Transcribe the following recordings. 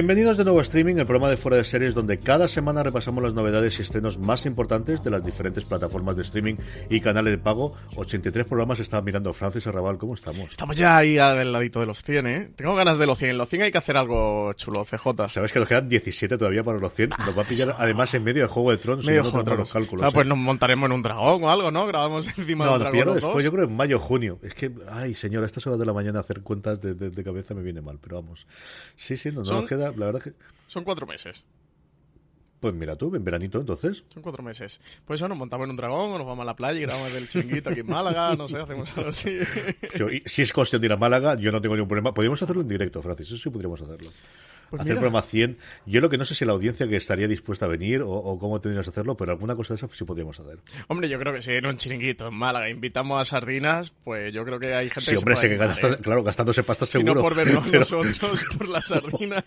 Bienvenidos de nuevo a Streaming, el programa de fuera de series donde cada semana repasamos las novedades y estrenos más importantes de las diferentes plataformas de streaming y canales de pago. 83 programas estaba mirando Francis Arrabal, ¿cómo estamos? Estamos ya ahí al ladito de los 100, ¿eh? Tengo ganas de los 100. En los 100 hay que hacer algo chulo, CJ. Sabes que nos quedan 17 todavía para los 100. Nos va a pillar además en medio de Juego de Tronos. Medio Juego de los cálculos. Ah, pues ¿eh? nos montaremos en un dragón o algo, ¿no? Grabamos encima no, de un dragón. No, después, yo creo en mayo junio. Es que, ay, señor, a estas horas de la mañana hacer cuentas de, de, cabeza me viene mal, pero vamos. Sí, sí, no, no nos queda, la verdad que... Son cuatro meses. Pues mira tú, en veranito entonces. Son cuatro meses. Pues eso, nos montamos en un dragón, o nos vamos a la playa y grabamos el chinguito aquí en Málaga, no sé, hacemos algo así. si es cuestión de ir a Málaga, yo no tengo ningún problema. Podríamos hacerlo en directo, Francis, eso sí podríamos hacerlo. Pues hacer el programa 100. Yo lo que no sé si la audiencia que estaría dispuesta a venir o, cómo tendríamos que hacerlo, pero alguna cosa de eso sí podríamos hacer. Hombre, yo creo que si en un chiringuito en Málaga invitamos a sardinas, pues yo creo que hay gente sí, hombre, que, ¿eh? claro, gastándose pasta seguro. Si no por vernos nosotros, por las sardinas.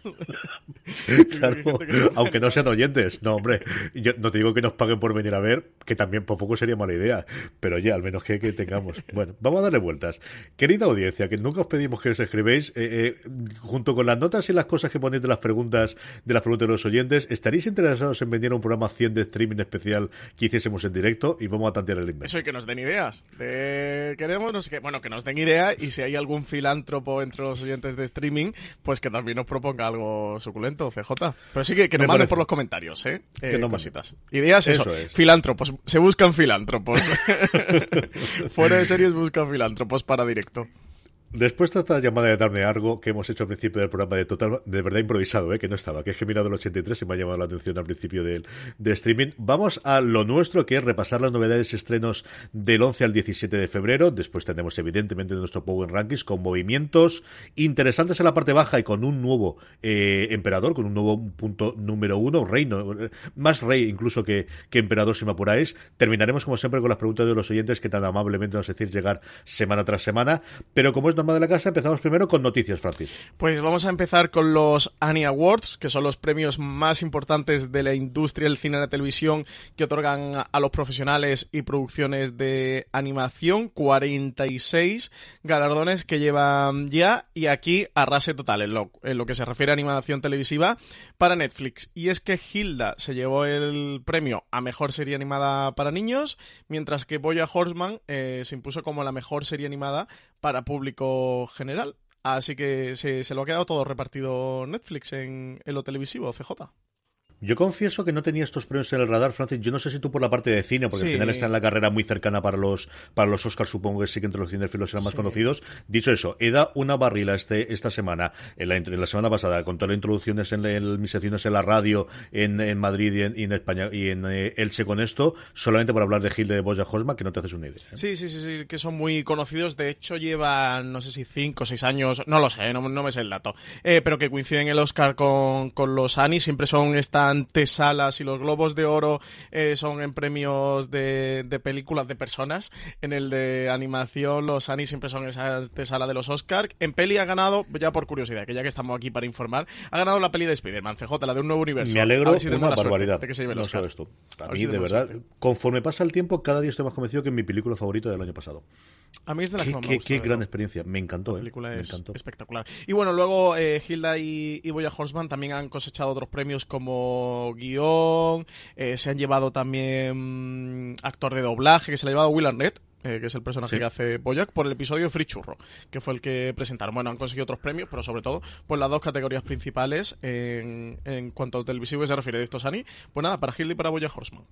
claro, aunque no sean oyentes. No, hombre, yo no te digo que nos paguen por venir a ver, que también por poco sería mala idea, pero ya, al menos que, que tengamos. Bueno, vamos a darle vueltas. Querida audiencia, que nunca os pedimos que os escribéis, eh, eh, junto con las notas y las cosas que ponéis de las preguntas de las preguntas de los oyentes. ¿Estaréis interesados en venir a un programa 100 de streaming especial que hiciésemos en directo? Y vamos a tantear el invento. Eso y que nos den ideas. Queremos, no sé qué, bueno, que nos den ideas y si hay algún filántropo entre los oyentes de streaming, pues que también nos proponga algo suculento, CJ. Pero sí que, que nos manden por los comentarios, ¿eh? Que no cositas. Ideas, eso. eso es. Filántropos. Se buscan filántropos. Fuera de series buscan filántropos para directo. Después de esta llamada de darme algo que hemos hecho al principio del programa de total, de verdad improvisado, ¿eh? que no estaba, que es que he mirado el 83 y me ha llamado la atención al principio del de streaming. Vamos a lo nuestro, que es repasar las novedades y estrenos del 11 al 17 de febrero. Después tendremos, evidentemente, nuestro Power Rankings con movimientos interesantes en la parte baja y con un nuevo eh, emperador, con un nuevo punto número uno, reino, más rey incluso que, que emperador, si me apuráis. Terminaremos, como siempre, con las preguntas de los oyentes que tan amablemente nos decís llegar semana tras semana. Pero como es de la casa, empezamos primero con noticias, Francis. Pues vamos a empezar con los Annie Awards, que son los premios más importantes de la industria del cine y la televisión que otorgan a los profesionales y producciones de animación. 46 galardones que llevan ya y aquí arrase total en lo, que se refiere a animación televisiva para Netflix. Y es que Hilda se llevó el premio a mejor serie animada para niños, mientras que Boya Horseman eh, se impuso como la mejor serie animada para público general. Así que se, se lo ha quedado todo repartido Netflix en, en lo televisivo, CJ. Yo confieso que no tenía estos premios en el radar, Francis. Yo no sé si tú por la parte de cine, porque al final está en la carrera muy cercana para los para los Oscars, supongo que sí que entre los cinefilos serán más conocidos. Dicho eso, he dado una barrila este, esta semana, en la, en la semana pasada, con todas las introducciones en, el, mis secciones en la radio, en, en Madrid y en, España y en eh, Elche con esto, solamente por hablar de Gil de Boya Hosma, que no te haces una idea. ¿eh? Sí, sí, sí, sí, que son muy conocidos. De hecho, llevan, no sé si cinco o seis años, no lo sé, no, me sé el dato, eh, pero que coinciden el Oscar con, con los Annie, siempre son esta antesalas y los globos de oro eh, son en premios de, películas de personas. En el de animación, los Annie siempre son esa antesala de los Oscars. En peli ha ganado, ya por curiosidad, que ya que estamos aquí para informar, ha ganado la peli de Spider-Man, CJ, la de un nuevo universo. Me alegro, una barbaridad. De que se no sabes tú. A, mí, de verdad, conforme pasa el tiempo, cada día estoy más convencido que es mi película favorita del año pasado. A mí es de las qué, que qué, gran experiencia, me encantó. La eh. película es espectacular. Y bueno, luego eh, Hilda y, y Boya Horseman también han cosechado otros premios como guion, eh, se han llevado también mm, actor de doblaje, que se le ha llevado Will Arnett, eh, que es el personaje que hace Boyac, por el episodio Free Churro, que fue el que presentaron. Bueno, han conseguido otros premios, pero sobre todo, pues las dos categorías principales en, en cuanto a televisivo se refiere de estos Ani. Pues nada, para Hildy y para Boyac Horseman.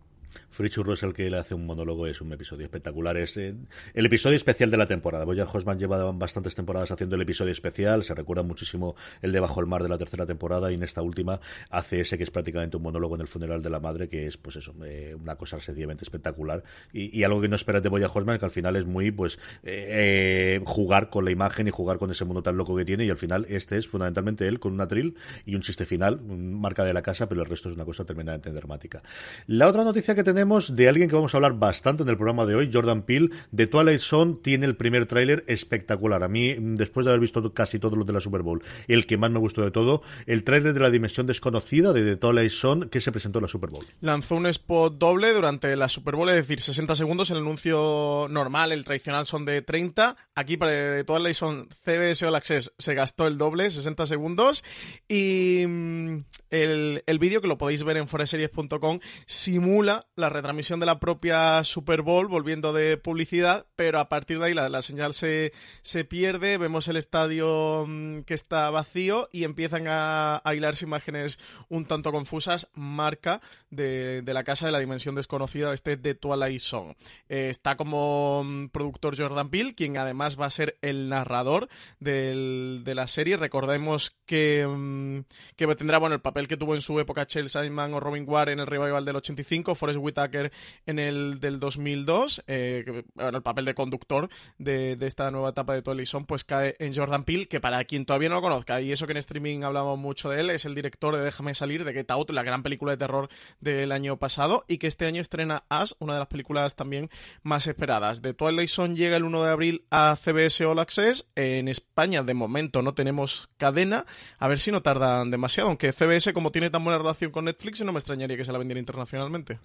Free Churro es el que le hace un monólogo, es un episodio espectacular. Es eh, el episodio especial de la temporada. Boyack Horseman lleva bastantes temporadas haciendo el episodio especial. Se recuerda muchísimo el de Bajo el Mar de la tercera temporada y en esta última hace ese que es prácticamente un monólogo en el funeral de la madre, que es, pues eso, eh, una cosa sencillamente espectacular. Y, algo que no esperas de Boyack Horseman, que al final es muy, pues, eh, jugar con la imagen y jugar con ese mundo tan loco que tiene. Y al final, este es fundamentalmente él con una trill y un chiste final, marca de la casa, pero el resto es una cosa tremendamente dramática. La otra noticia que tenemos de alguien que vamos a hablar bastante en el programa de hoy, Jordan Peele, de Twilight Zone, tiene el primer tráiler espectacular. A mí, después de haber visto casi todos los de la Super Bowl, el que más me gustó de todo, el tráiler de la dimensión desconocida de The Twilight Zone que se presentó en la Super Bowl. Lanzó un spot doble durante la Super Bowl, es decir, 60 segundos. El anuncio normal, el tradicional, son de 30. Aquí para The Twilight Zone CBS All Access se gastó el doble, 60 segundos. Y mm, el, el vídeo, que lo podéis ver en foreseries.com, simula la retransmisión de la propia Super Bowl, volviendo de publicidad, pero a partir de ahí la, señal se, se, pierde, vemos el estadio mm, que está vacío y empiezan a, a imágenes un tanto confusas, marca de, la casa de la dimensión desconocida, este de Twilight Zone. Eh, está como mm, productor Jordan Peele, quien además va a ser el narrador de la serie. Recordemos que, mm, que tendrá bueno, el papel que tuvo en su época Chelsea Simon o Robin Ward en el revival del 85, Forrest Whitaker en el del 2002, eh, el papel de conductor de, esta nueva etapa de Twilight pues cae en Jordan Peele, que para quien todavía no lo conozca, y eso que en streaming hablamos mucho de él, es el director de Déjame salir, de Get Out, la gran película de terror del año pasado, y que este año estrena As, una de las películas también más esperadas. De Twilight llega el 1 de abril a CBS All Access, en España de momento no tenemos cadena, a ver si no tardan demasiado, aunque CBS como tiene tan buena relación con Netflix, no me extrañaría que se la vendiera internacionalmente.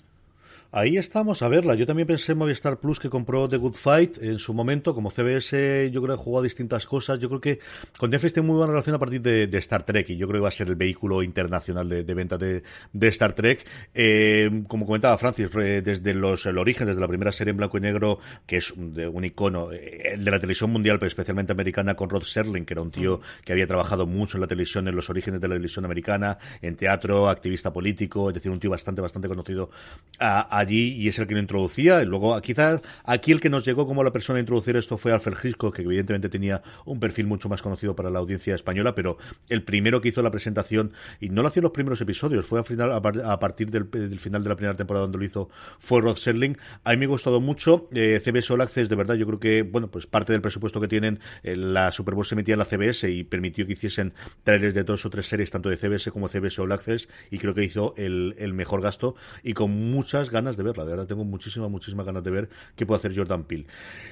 Ahí estamos a verla. Yo también pensé en Movistar Plus que compró The Good Fight en su momento. Como CBS, yo creo que jugó a distintas cosas. Yo creo que con Netflix tiene muy buena relación a partir de, Star Trek y yo creo que va a ser el vehículo internacional de, venta de, Star Trek. Eh, como comentaba Francis, desde los, el origen, desde la primera serie en blanco y negro, que es de un icono eh, de la televisión mundial, pero especialmente americana, con Rod Serling, que era un tío que había trabajado mucho en la televisión, en los orígenes de la televisión americana, en teatro, activista político, es decir, un tío bastante, bastante conocido a allí y es el que lo introducía. Y luego, quizás aquí el que nos llegó como la persona a introducir esto fue Alfred Hitchcock, que evidentemente tenía un perfil mucho más conocido para la audiencia española, pero el primero que hizo la presentación, y no lo hacía en los primeros episodios, fue al final, a, partir del, final de la primera temporada donde lo hizo, fue Rod Serling. A mí me ha gustado mucho. Eh, CBS All Access, de verdad, yo creo que, bueno, pues parte del presupuesto que tienen, eh, la Super Bowl se metía en la CBS y permitió que hiciesen trailers de dos o tres series, tanto de CBS como CBS All Access, y creo que hizo el, el mejor gasto y con muchas ganas de verla de verdad tengo muchísimas, muchísimas ganas de ver qué puede hacer Jordan Peele.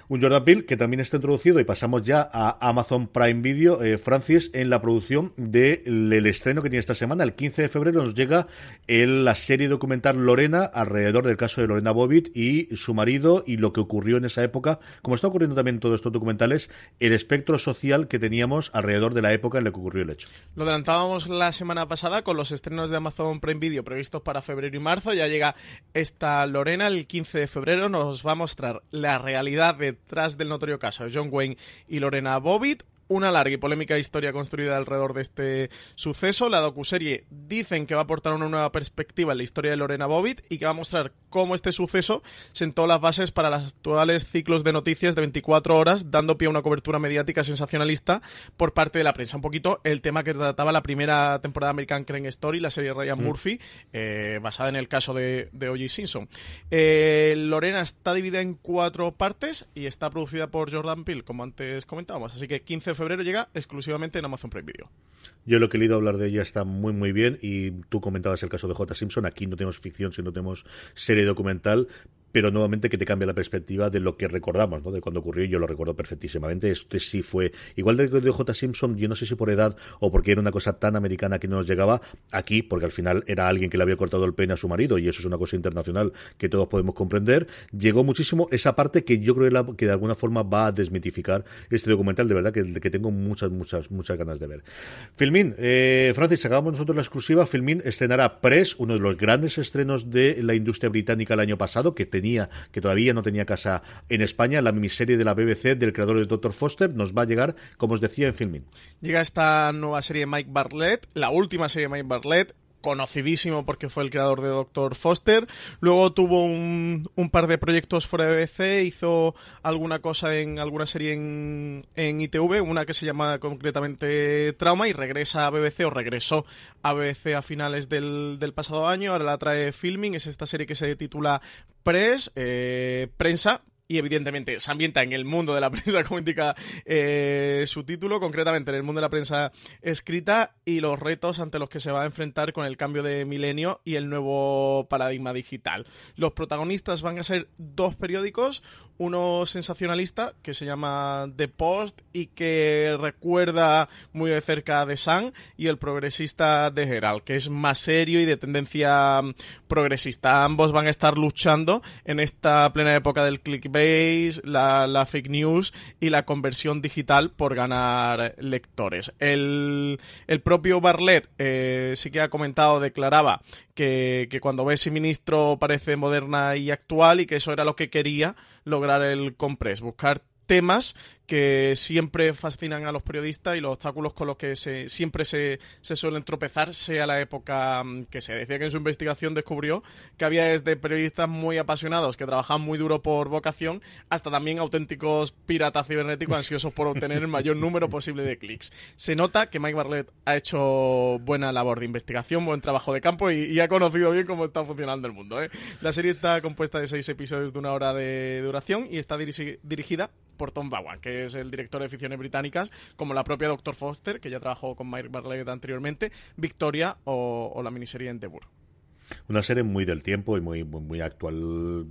Un Jordan Peele que también está introducido y pasamos ya a Amazon Prime Video, eh, Francis, en la producción del estreno que tiene esta semana. El 15 de febrero nos llega el, la serie documental Lorena alrededor del caso de Lorena Bobbitt y su marido y lo que ocurrió en esa época, como está ocurriendo también en todos estos documentales, el espectro social que teníamos alrededor de la época en la que ocurrió el hecho. Lo adelantábamos la semana pasada con los estrenos de Amazon Prime Video previstos para febrero y marzo. Ya llega esta Lorena el 15 de febrero nos va a mostrar la realidad detrás del notorio caso de John Wayne y Lorena Bobbitt, una larga y polémica historia construida alrededor de este suceso. La docuserie dicen que va a aportar una nueva perspectiva en la historia de Lorena Bobbitt y que va a mostrar cómo este suceso sentó las bases para los actuales ciclos de noticias de 24 horas, dando pie a una cobertura mediática sensacionalista por parte de la prensa. Un poquito el tema que trataba la primera temporada de American Crime Story, la serie Ryan mm. Murphy, eh, basada en el caso de, de O.J. Simpson. Eh, Lorena está dividida en cuatro partes y está producida por Jordan Peele, como antes comentábamos. Así que 15 febrero llega exclusivamente en Amazon Prime Video. Yo lo que he leído hablar de ella está muy, muy bien. Y tú comentabas el caso de J. Simpson. Aquí no tenemos ficción, sino tenemos serie documental pero nuevamente que te cambia la perspectiva de lo que recordamos, ¿no? De cuando ocurrió, yo lo recuerdo perfectísimamente. Este sí fue, igual de, de J. Simpson, yo no sé si por edad o porque era una cosa tan americana que no nos llegaba aquí, porque al final era alguien que le había cortado el pene a su marido, y eso es una cosa internacional que todos podemos comprender. Llegó muchísimo esa parte que yo creo que de alguna forma va a desmitificar este documental, de verdad, que, que tengo muchas, muchas, muchas ganas de ver. Filmin, eh, Francis, acabamos nosotros la exclusiva. Filmin estrenará Press, uno de los grandes estrenos de la industria británica el año pasado, que tenía que todavía no tenía casa en España, la miniserie de la BBC del creador de Dr. Foster, nos va a llegar, como os decía, en filming. Llega esta nueva serie de Mike Bartlett, la última serie de Mike Bartlett, conocidísimo porque fue el creador de Doctor Foster. Luego tuvo un, par de proyectos fuera de BBC, hizo alguna cosa en alguna serie en, en, ITV, una que se llama concretamente Trauma, y regresa a BBC o regresó a BBC a finales del, del pasado año. Ahora la trae Filming, es esta serie que se titula Press, eh, Prensa, y evidentemente se ambienta en el mundo de la prensa, como indica eh, su título, concretamente en el mundo de la prensa escrita y los retos ante los que se va a enfrentar con el cambio de milenio y el nuevo paradigma digital. Los protagonistas van a ser dos periódicos, uno sensacionalista que se llama The Post y que recuerda muy de cerca The Sun y el progresista de Herald, que es más serio y de tendencia progresista. Ambos van a estar luchando en esta plena época del clickbait, la, la fake news y la conversión digital por ganar lectores. El, el propio Barlett eh, sí que ha comentado, declaraba que, que cuando ve ese ministro parece moderna y actual y que eso era lo que quería lograr el compress, buscar temas que siempre fascinan a los periodistas y los obstáculos con los que se, siempre se, se, suelen tropezar, sea la época mm, que se decía que en su investigación descubrió que había desde periodistas muy apasionados que trabajan muy duro por vocación hasta también auténticos piratas cibernéticos ansiosos por obtener el mayor número posible de clics. Se nota que Mike Barlett ha hecho buena labor de investigación, buen trabajo de campo y, ha conocido bien cómo está funcionando el mundo. ¿eh? La serie está compuesta de seis episodios de una hora de duración y está dirigida por Tom Bowen, que es el director de ficciones británicas, como la propia Dr. Foster, que ya trabajó con Mike Bartlett anteriormente, Victoria o, o la miniserie Endeavour. Una serie muy del tiempo y muy, muy, actual.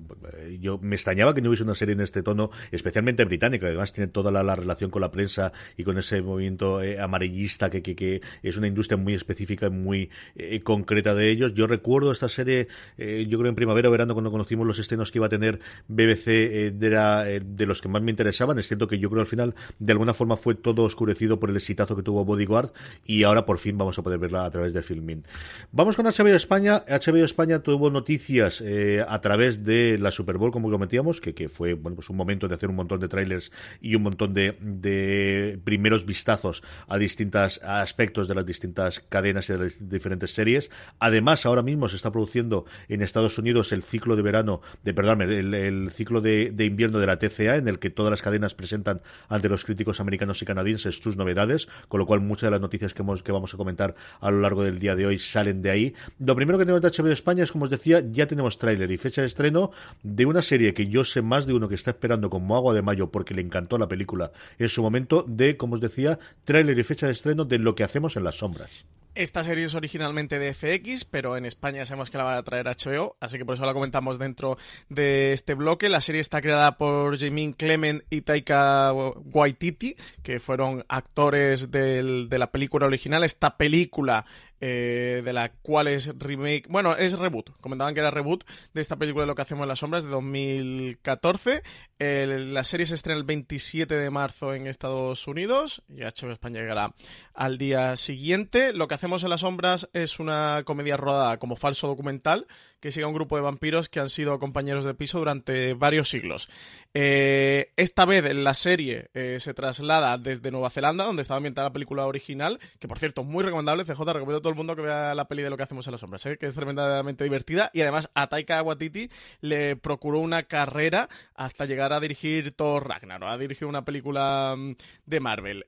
Yo me extrañaba que no hubiese una serie en este tono, especialmente británica. Además, tiene toda la, relación con la prensa y con ese movimiento eh, amarillista que, que, es una industria muy específica y muy eh, concreta de ellos. Yo recuerdo esta serie, eh, yo creo en primavera o verano, cuando conocimos los estrenos que iba a tener BBC, de, de los que más me interesaban. Es cierto que yo creo al final, de alguna forma, fue todo oscurecido por el exitazo que tuvo Bodyguard y ahora por fin vamos a poder verla a través de Filmin. Vamos con HBO España. HBO España tuvo noticias eh, a través de la Super Bowl, como comentíamos, que, que, fue bueno pues un momento de hacer un montón de trailers y un montón de, de primeros vistazos a distintos aspectos de las distintas cadenas y de las diferentes series. Además, ahora mismo se está produciendo en Estados Unidos el ciclo de verano, de perdón, el, ciclo de, invierno de la TCA, en el que todas las cadenas presentan ante los críticos americanos y canadienses sus novedades, con lo cual muchas de las noticias que, hemos, que vamos a comentar a lo largo del día de hoy salen de ahí. Lo primero que tenemos de HBO España es, como os decía, ya tenemos tráiler y fecha de estreno de una serie que yo sé más de uno que está esperando como agua de mayo porque le encantó la película en su momento, de, como os decía, tráiler y fecha de estreno de lo que hacemos en las sombras. Esta serie es originalmente de FX, pero en España sabemos que la van a traer HBO, así que por eso la comentamos dentro de este bloque. La serie está creada por Jamie Clement y Taika Waititi, que fueron actores del, de la película original. Esta película eh, de la cual es remake, bueno, es reboot, comentaban que era reboot de esta película de Lo que hacemos en las sombras de 2014. la serie se estrena el 27 de marzo en Estados Unidos y HBO España llegará al día siguiente. Lo que hacemos en las sombras es una comedia rodada como falso documental que sigue a un grupo de vampiros que han sido compañeros de piso durante varios siglos. Eh, esta vez la serie eh, se traslada desde Nueva Zelanda, donde estaba ambientada la película original, que por cierto, muy recomendable. CJ, recomiendo todo el mundo que vea la peli de lo que hacemos en las sombras, ¿eh? que es tremendamente divertida. Y además a Taika Waititi le procuró una carrera hasta llegar a dirigir Thor Ragnarok, a dirigir una película mm, de Marvel.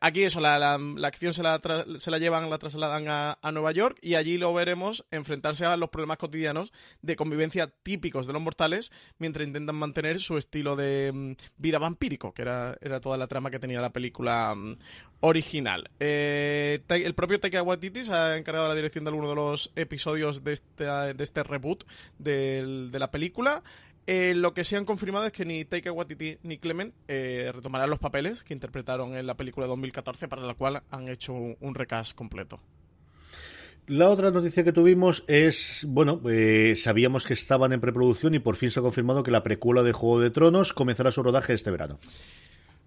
aquí eso, la, acción se la, se la llevan, la trasladan a, a Nueva York y allí lo veremos enfrentarse a los problemas cotidianos de convivencia típicos de los mortales mientras intentan mantener su estilo de mm, vida vampírico, que era, era toda la trama que tenía la película mm, original. Eh, el propio Taika Waititi se ha encargado de la dirección de alguno de los episodios de este, de este reboot de, la película. Eh, lo que se han confirmado es que ni Taika Waititi ni Clement eh, retomarán los papeles que interpretaron en la película de 2014, para la cual han hecho un recast completo. La otra noticia que tuvimos es, bueno, eh, sabíamos que estaban en preproducción y por fin se ha confirmado que la precuela de Juego de Tronos comenzará su rodaje este verano.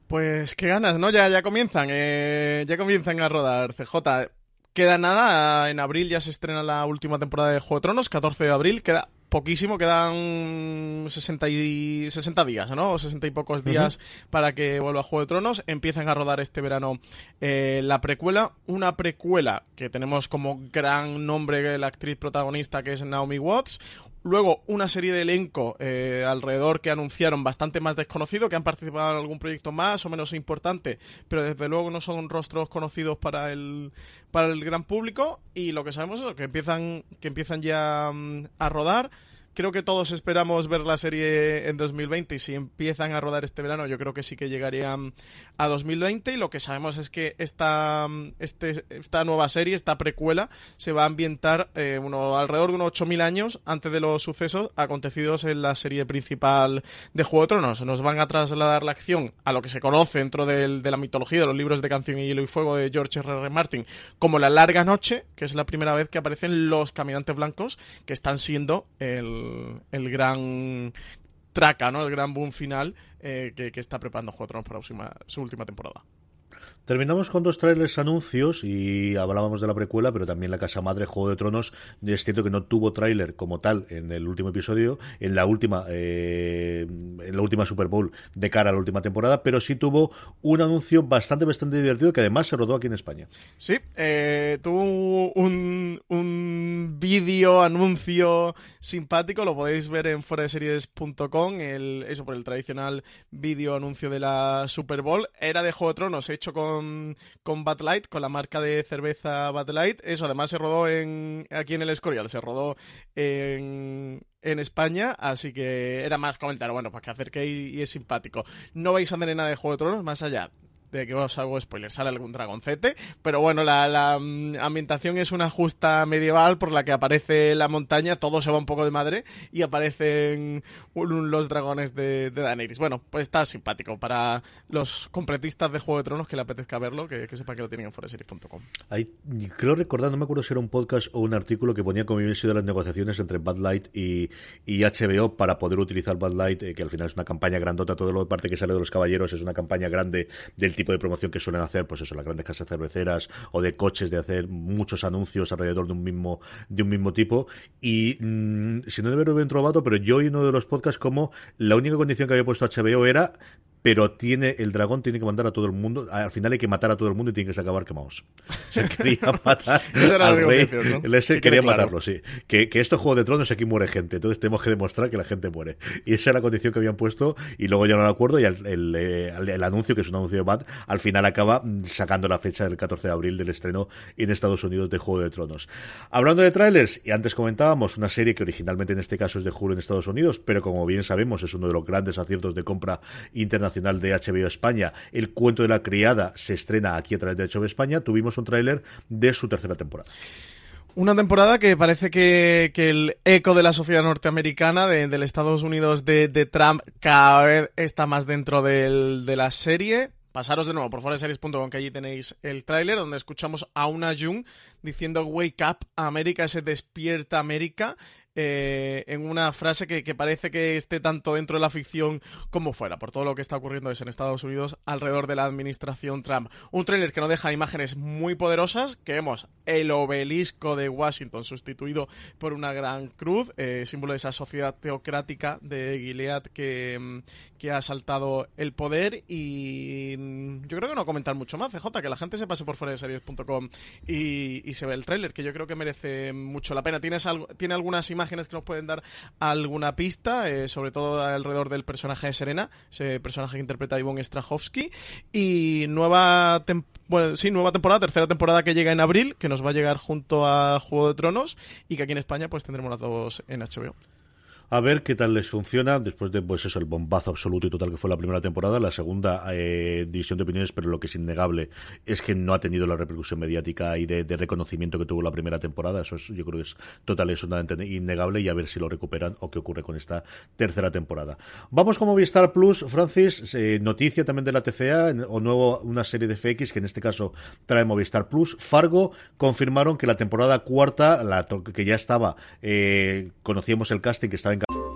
Pues qué ganas, ¿no? Ya, ya comienzan, eh, ya comienzan a rodar. CJ, queda nada, en abril ya se estrena la última temporada de Juego de Tronos, 14 de abril, queda poquísimo, quedan 60, y, 60 días, ¿no? O 60 y pocos días para que vuelva Juego de Tronos. Empiezan a rodar este verano eh, la precuela. Una precuela que tenemos como gran nombre la actriz protagonista que es Naomi Watts. Luego, una serie de elenco eh, alrededor que anunciaron bastante más desconocido, que han participado en algún proyecto más o menos importante, pero desde luego no son rostros conocidos para el, para el gran público. Y lo que sabemos es que empiezan, que empiezan ya mm, a rodar creo que todos esperamos ver la serie en 2020 y si empiezan a rodar este verano yo creo que sí que llegarían a 2020 y lo que sabemos es que esta, este, esta nueva serie, esta precuela, se va a ambientar eh, uno, alrededor de unos 8.000 años antes de los sucesos acontecidos en la serie principal de Juego de Tronos. Nos van a trasladar la acción a lo que se conoce dentro de la mitología de los libros de Canción y Hielo y Fuego de George R. R. Martin como la larga noche, que es la primera vez que aparecen los caminantes blancos que están siendo el el, gran traca, ¿no? El gran boom final eh, que, está preparando Juego para su última temporada. Terminamos con dos trailers anuncios y hablábamos de la precuela, pero también la casa madre Juego de Tronos. Es cierto que no tuvo tráiler como tal en el último episodio, en la última, eh, en la última Super Bowl de cara a la última temporada, pero sí tuvo un anuncio bastante, bastante divertido que además se rodó aquí en España. Sí, eh, tuvo un, un vídeo anuncio simpático, lo podéis ver en foreseries.com, el, eso por el tradicional vídeo anuncio de la Super Bowl. Era de Juego de Tronos, hecho con con, con Bud Light, con la marca de cerveza Bud Light. Eso además se rodó en, aquí en el Escorial, se rodó en, en España, así que era más comentar, bueno, para que acerquéis y es simpático. No vais a tener nada de Juego de Tronos, más allá de que os hago spoiler, sale algún dragoncete, pero bueno, la, mm, ambientación es una justa medieval por la que aparece la montaña, todo se va un poco de madre y aparecen los dragones de, de Daenerys. Bueno, pues está simpático para los completistas de Juego de Tronos que le apetezca verlo, que, sepa que lo tienen en foreseries.com. Creo recordar, no me acuerdo si era un podcast o un artículo que ponía como habían sido las negociaciones entre Bad Light y, y HBO para poder utilizar Bad Light, eh, que al final es una campaña grandota, todo lo parte que sale de los caballeros es una campaña grande del tipo de promoción que suelen hacer, pues eso, las grandes casas cerveceras o de coches, de hacer muchos anuncios alrededor de un mismo, de un mismo tipo. Y mm, si no debe haber trovado, pero yo oí uno de los podcasts como la única condición que había puesto HBO era pero tiene el dragón tiene que mandar a todo el mundo. Al final hay que matar a todo el mundo y tiene que acabar quemados. Se quería matar al rey. ese quería matarlo, sí. Que, que esto Juego de Tronos aquí muere gente. Entonces tenemos que demostrar que la gente muere. Y esa era la condición que habían puesto. Y luego ya no me acuerdo. Y el, eh, el, anuncio, que es un anuncio de Bad, al final acaba sacando la fecha del 14 de abril del estreno en Estados Unidos de Juego de Tronos. Hablando de trailers, y antes comentábamos una serie que originalmente en este caso es de Julio en Estados Unidos, pero como bien sabemos es uno de los grandes aciertos de compra internacional de HBO España, El cuento de la criada, se estrena aquí a través de HBO España, tuvimos un tráiler de su tercera temporada. Una temporada que parece que, el eco de la sociedad norteamericana, de, del Estados Unidos de, Trump, cada vez está más dentro de la serie. Pasaros de nuevo por foreseries.com que allí tenéis el tráiler donde escuchamos a una Jung diciendo Wake up, América se despierta América eh, en una frase que, parece que esté tanto dentro de la ficción como fuera, por todo lo que está ocurriendo en Estados Unidos alrededor de la administración Trump. Un tráiler que nos deja imágenes muy poderosas, que vemos el obelisco de Washington sustituido por una gran cruz, eh, símbolo de esa sociedad teocrática de Gilead que, mm, que ha saltado el poder y mm, yo creo que no comentar mucho más, CJ, que la gente se pase por fuera de series.com y, y se ve el tráiler, que yo creo que merece mucho la pena. ¿Tienes algo, ¿Tiene algunas imágenes que nos pueden dar alguna pista, eh, sobre todo alrededor del personaje de Serena, ese personaje que interpreta Ivonne Strahovski. Y nueva, bueno, sí, nueva temporada, tercera temporada que llega en abril, que nos va a llegar junto a Juego de Tronos y que aquí en España pues tendremos las dos en HBO a ver qué tal les funciona después de pues eso el bombazo absoluto y total que fue la primera temporada. La segunda eh, división de opiniones pero lo que es innegable es que no ha tenido la repercusión mediática y de, reconocimiento que tuvo la primera temporada. Eso es, yo creo que es total es innegable y a ver si lo recuperan o qué ocurre con esta tercera temporada. Vamos con Movistar Plus Francis eh, noticia también de la TCA o nuevo una serie de FX que en este caso trae Movistar Plus. Fargo confirmaron que la temporada cuarta la que ya estaba eh, conocíamos el casting que estaba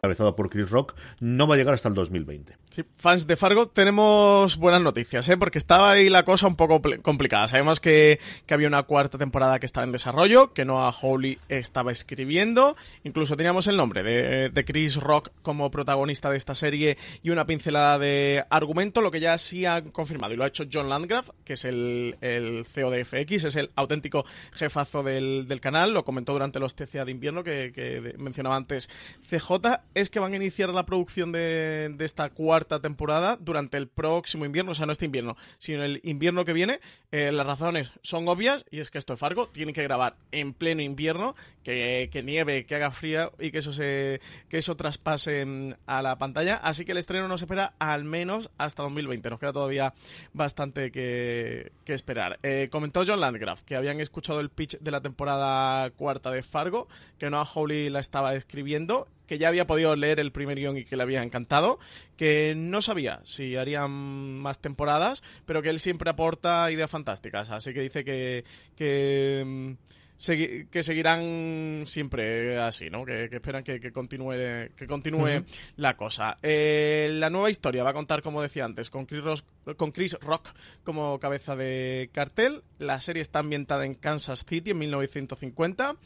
cabezado por Chris Rock, no va a llegar hasta el 2020. Fans de Fargo, tenemos buenas noticias, ¿eh? porque estaba ahí la cosa un poco complicada. Sabemos que, que, había una cuarta temporada que estaba en desarrollo, que Noah Hawley estaba escribiendo, incluso teníamos el nombre de, de, Chris Rock como protagonista de esta serie y una pincelada de argumento, lo que ya sí han confirmado, y lo ha hecho John Landgraf, que es el, el CEO de FX, es el auténtico jefazo del, del canal, lo comentó durante los TCA de invierno que, que mencionaba antes CJ, es que van a iniciar la producción de, de, esta cuarta temporada durante el próximo invierno, o sea, no este invierno, sino el invierno que viene. Eh, las razones son obvias y es que esto es Fargo, tienen que grabar en pleno invierno, que, nieve, que haga frío y que eso se que eso traspase a la pantalla. Así que el estreno nos espera al menos hasta 2020. Nos queda todavía bastante que, que esperar. Eh, comentó John Landgraf que habían escuchado el pitch de la temporada cuarta de Fargo, que Noah Hawley la estaba escribiendo que ya había podido leer el primer guion y que le había encantado, que no sabía si harían más temporadas, pero que él siempre aporta ideas fantásticas. Así que dice que, que que seguirán siempre así, ¿no? Que, esperan que, continúe, que continúe la cosa. Eh, la nueva historia va a contar, como decía antes, con Chris, Rock, con Chris Rock como cabeza de cartel. La serie está ambientada en Kansas City en 1950.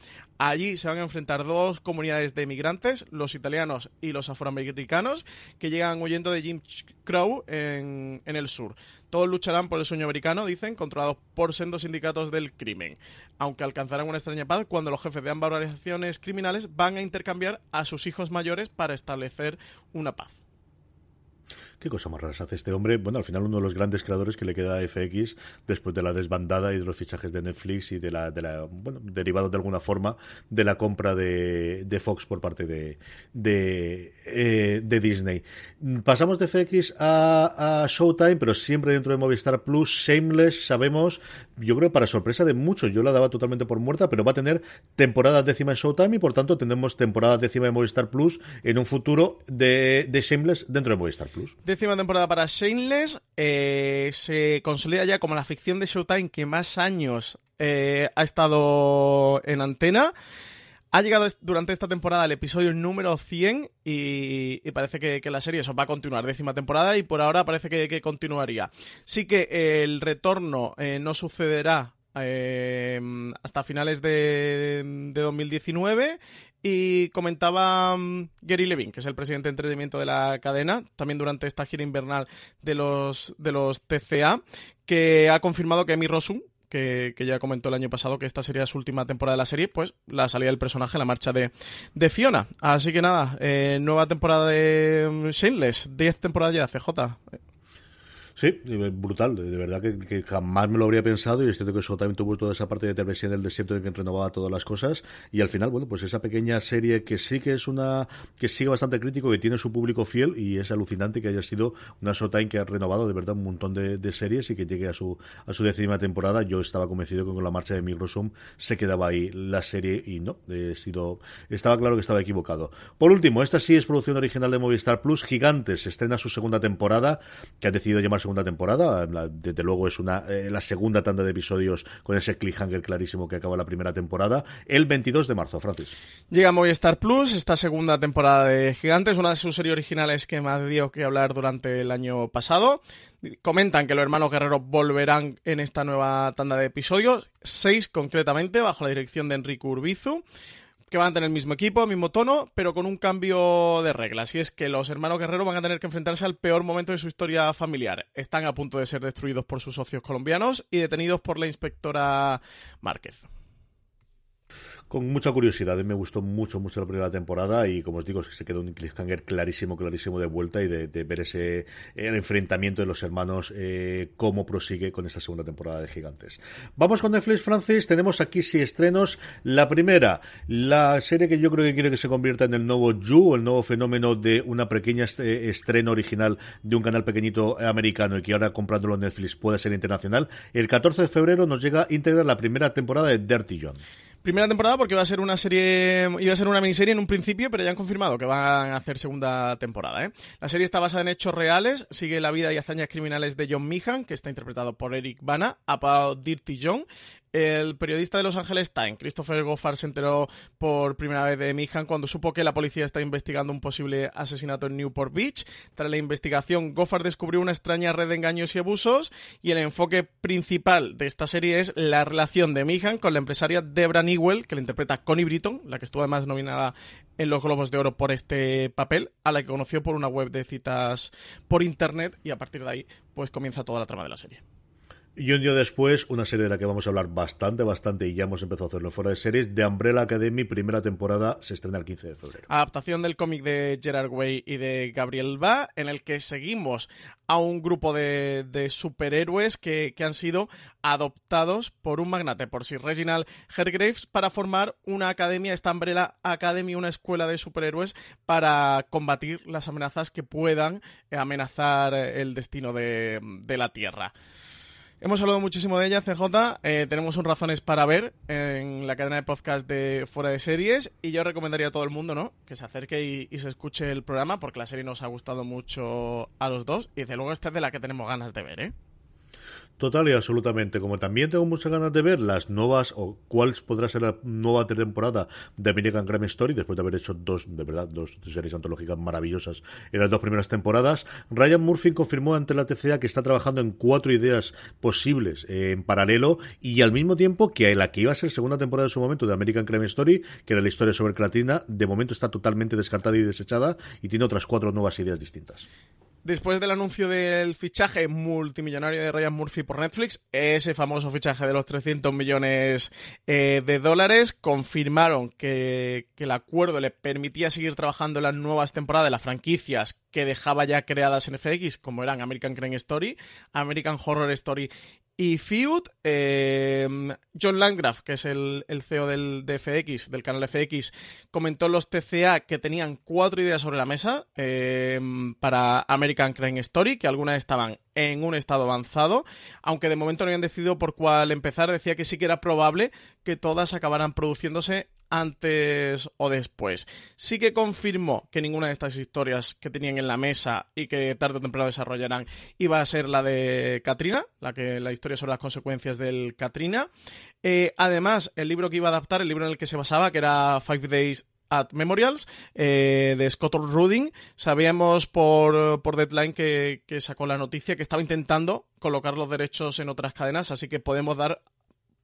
Allí se van a enfrentar dos comunidades de emigrantes, los italianos y los afroamericanos, que llegan huyendo de Jim Crow en, en el sur. Todos lucharán por el sueño americano, dicen, controlados por sendos sindicatos del crimen, aunque alcanzarán una extraña paz cuando los jefes de ambas organizaciones criminales van a intercambiar a sus hijos mayores para establecer una paz. ¿Qué cosa más rara hace este hombre? Bueno, al final uno de los grandes creadores que le queda a FX después de la desbandada y de los fichajes de Netflix y de la, bueno, derivado de alguna forma de la compra de, Fox por parte de, eh, Disney. Pasamos de FX a, Showtime, pero siempre dentro de Movistar Plus. Shameless, sabemos, yo creo para sorpresa de muchos, yo la daba totalmente por muerta, pero va a tener temporada décima en Showtime y por tanto tendremos temporada décima de Movistar Plus en un futuro de Shameless dentro de Movistar Plus décima temporada para Shameless. Eh, se consolida ya como la ficción de Showtime que más años eh, ha estado en antena. Ha llegado durante esta temporada el episodio número 100 y, parece que, la serie eso va a continuar, décima temporada, y por ahora parece que, continuaría. Sí que el retorno eh, no sucederá hasta finales de, 2019 y comentaba um, Gary Levin, que es el presidente de entretenimiento de la cadena, también durante esta gira invernal de los, de los TCA, que ha confirmado que Emi Rossum, que, ya comentó el año pasado que esta sería su última temporada de la serie, pues la salida del personaje, la marcha de, de Fiona. Así que nada, eh, nueva temporada de um, Shameless, 10 temporadas ya, CJ. Sí, brutal, de, verdad que, jamás me lo habría pensado y es cierto que eso también tuvo toda esa parte de televisión del desierto en que renovaba todas las cosas y al final, bueno, pues esa pequeña serie que sí que es una, que sigue bastante crítico, que tiene su público fiel y es alucinante que haya sido una Showtime que ha renovado de verdad un montón de, series y que llegue a su, a su décima temporada. Yo estaba convencido que con la marcha de Microsoft se quedaba ahí la serie y no, he sido, estaba claro que estaba equivocado. Por último, esta sí es producción original de Movistar Plus, Gigantes, estrena su segunda temporada que ha decidido llamar segunda temporada. desde luego es una eh, la segunda tanda de episodios con ese cliffhanger clarísimo que acaba la primera temporada. El 22 de marzo, Francis. Llega Movistar Plus, esta segunda temporada de Gigantes, una de sus series originales que ha dio que hablar durante el año pasado. Comentan que los hermanos Guerrero volverán en esta nueva tanda de episodios, seis concretamente, bajo la dirección de Enrique Urbizu que van a tener el mismo equipo, mismo tono, pero con un cambio de reglas. Y es que los hermanos Guerrero van a tener que enfrentarse al peor momento de su historia familiar. Están a punto de ser destruidos por sus socios colombianos y detenidos por la inspectora Márquez. Con mucha curiosidad. Me gustó mucho, mucho la primera temporada y, como os digo, se quedó un cliffhanger clarísimo, clarísimo de vuelta y de, ver ese el enfrentamiento de los hermanos, eh, cómo prosigue con esta segunda temporada de Gigantes. Vamos con Netflix, Francis. Tenemos aquí sí estrenos. La primera, la serie que yo creo que quiere que se convierta en el nuevo You, el nuevo fenómeno de una pequeña eh, estreno original de un canal pequeñito americano y que ahora comprándolo en Netflix puede ser internacional. El 14 de febrero nos llega íntegra la primera temporada de Dirty John. Primera temporada porque iba a ser una serie, iba a ser una miniserie en un principio, pero ya han confirmado que van a hacer segunda temporada. ¿eh? La serie está basada en hechos reales, sigue la vida y hazañas criminales de John Meehan, que está interpretado por Eric Bana, About Dirty John, el periodista de Los Angeles Times, Christopher Goffard, se enteró por primera vez de Mihan cuando supo que la policía está investigando un posible asesinato en Newport Beach. Tras la investigación, Goffard descubrió una extraña red de engaños y abusos y el enfoque principal de esta serie es la relación de Mihan con la empresaria Debra Newell, que la interpreta Connie Britton, la que estuvo además nominada en los Globos de Oro por este papel, a la que conoció por una web de citas por internet y a partir de ahí pues comienza toda la trama de la serie. Y un día después, una serie de la que vamos a hablar bastante, bastante, y ya hemos empezado a hacerlo fuera de series, de Umbrella Academy, primera temporada, se estrena el 15 de febrero. Adaptación del cómic de Gerard Way y de Gabriel Ba, en el que seguimos a un grupo de, superhéroes que, han sido adoptados por un magnate, por Sir Reginald Hergraves, para formar una academia, esta Umbrella Academy, una escuela de superhéroes para combatir las amenazas que puedan amenazar el destino de la Tierra. Hemos hablado muchísimo de ella, CJ. Eh, tenemos un razones para ver en la cadena de podcast de Fuera de Series. Y yo recomendaría a todo el mundo, ¿no? Que se acerque y, se escuche el programa, porque la serie nos ha gustado mucho a los dos. Y desde luego esta es de la que tenemos ganas de ver, ¿eh? Total y absolutamente. Como también tengo muchas ganas de ver las nuevas o cuál podrá ser la nueva temporada de American Crime Story, después de haber hecho dos, de verdad, dos series antológicas maravillosas en las dos primeras temporadas. Ryan Murphy confirmó ante la TCA que está trabajando en cuatro ideas posibles eh, en paralelo y al mismo tiempo que la que iba a ser segunda temporada en su momento de American Crime Story, que era la historia sobre Clatina, de momento está totalmente descartada y desechada y tiene otras cuatro nuevas ideas distintas. Después del anuncio del fichaje multimillonario de Ryan Murphy por Netflix, ese famoso fichaje de los 300 millones eh, de dólares, confirmaron que, el acuerdo le permitía seguir trabajando en las nuevas temporadas de las franquicias que dejaba ya creadas en FX, como eran American Crime Story, American Horror Story y Feud, em, John Landgraf, que es el, CEO del FX, del canal FX, comentó en los TCA que tenían cuatro ideas sobre la mesa em, para American Crime Story, que algunas estaban en un estado avanzado, aunque de momento no habían decidido por cuál empezar, decía que sí que era probable que todas acabaran produciéndose antes o después. Sí que confirmó que ninguna de estas historias que tenían en la mesa y que tarde o temprano desarrollarán iba a ser la de Katrina, la que la historia sobre las consecuencias del Katrina. Eh, además, el libro que iba a adaptar, el libro en el que se basaba, que era Five Days at Memorials eh, de Scott Rudin. Sabíamos por, por Deadline que, que, sacó la noticia que estaba intentando colocar los derechos en otras cadenas, así que podemos dar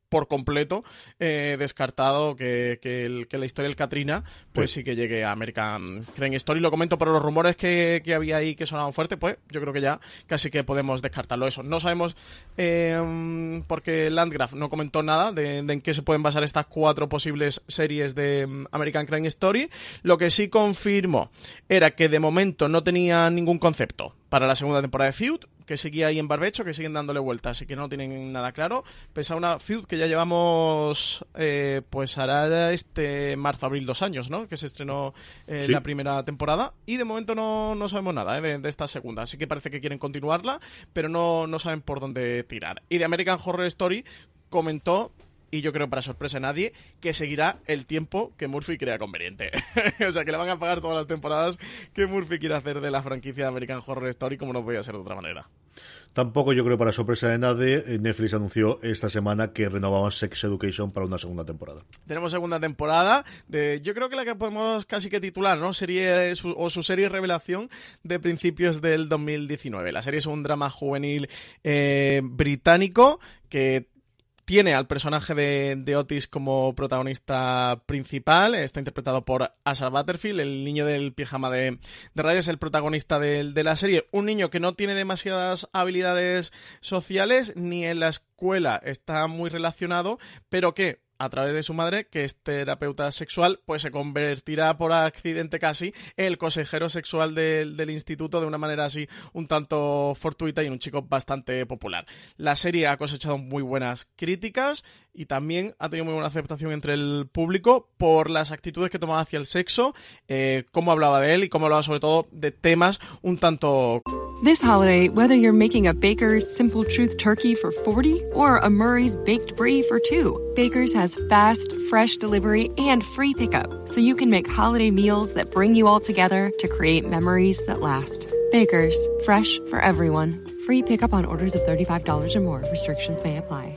por completo eh, descartado que, que, la historia del Katrina pues sí. que llegue a American Crime Story. Lo comento por los rumores que, que, había ahí que sonaban fuerte, pues yo creo que ya casi que podemos descartarlo eso. No sabemos eh, porque Landgraf no comentó nada de, en qué se pueden basar estas cuatro posibles series de mm, American Crime Story. Lo que sí confirmó era que de momento no tenía ningún concepto para la segunda temporada de Feud, que seguía ahí en barbecho, que siguen dándole vueltas, así que no tienen nada claro. Pese a una Feud que ya llevamos, eh, pues hará este marzo-abril dos años, ¿no? Que se estrenó eh, la primera temporada y de momento no, no sabemos nada eh, de, esta segunda, así que parece que quieren continuarla, pero no, no saben por dónde tirar. Y de American Horror Story comentó y yo creo para sorpresa de nadie, que seguirá el tiempo que Murphy crea conveniente. o sea, que le van a pagar todas las temporadas que Murphy quiera hacer de la franquicia de American Horror Story, como no podía ser de otra manera. Tampoco yo creo para sorpresa de nadie, eh, Netflix anunció esta semana que renovaban Sex Education para una segunda temporada. Tenemos segunda temporada de, yo creo que la que podemos casi que titular, ¿no? Serie o su serie revelación de principios del 2019. La serie es un drama juvenil eh, británico que tiene al personaje de, Otis como protagonista principal. Está interpretado por Asher Butterfield, el niño del pijama de, de rayas, el protagonista de, de, la serie. Un niño que no tiene demasiadas habilidades sociales ni en la escuela está muy relacionado, pero que a través de su madre, que es terapeuta sexual, pues se convertirá por accidente casi en el consejero sexual del, del instituto de una manera así un tanto fortuita y un chico bastante popular. La serie ha cosechado muy buenas críticas y también ha tenido muy buena aceptación entre el público por las actitudes que tomaba hacia el sexo, eh, cómo hablaba de él y cómo hablaba sobre todo de temas un tanto... This holiday, whether you're making a Baker's Simple Truth turkey for 40 or a Murray's Baked Brie for 2, Baker's has fast, fresh delivery and free pickup, so you can make holiday meals that bring you all together to create memories that last. Baker's, fresh for everyone. Free pickup on orders of $35 or more. Restrictions may apply.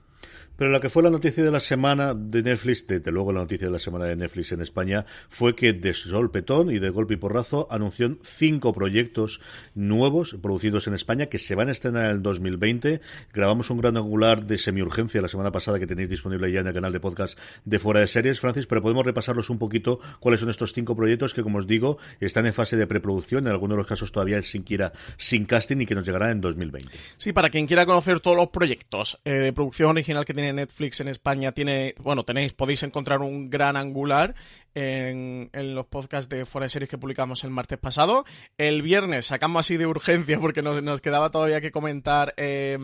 Pero lo que fue la noticia de la semana de Netflix, desde luego la noticia de la semana de Netflix en España, fue que de sol petón y de golpe y porrazo anunció cinco proyectos nuevos producidos en España que se van a estrenar en el 2020. Grabamos un gran angular de semiurgencia la semana pasada que tenéis disponible ya en el canal de podcast de Fuera de Series, Francis, pero podemos repasarlos un poquito cuáles son estos cinco proyectos que, como os digo, están en fase de preproducción, en algunos de los casos todavía siquiera sin casting y que nos llegará en 2020. Sí, para quien quiera conocer todos los proyectos eh, de producción original que tiene Netflix en España tiene, bueno, tenéis, podéis encontrar un gran angular en, en, los podcasts de Fuera de Series que publicamos el martes pasado. El viernes sacamos así de urgencia porque nos, nos quedaba todavía que comentar eh,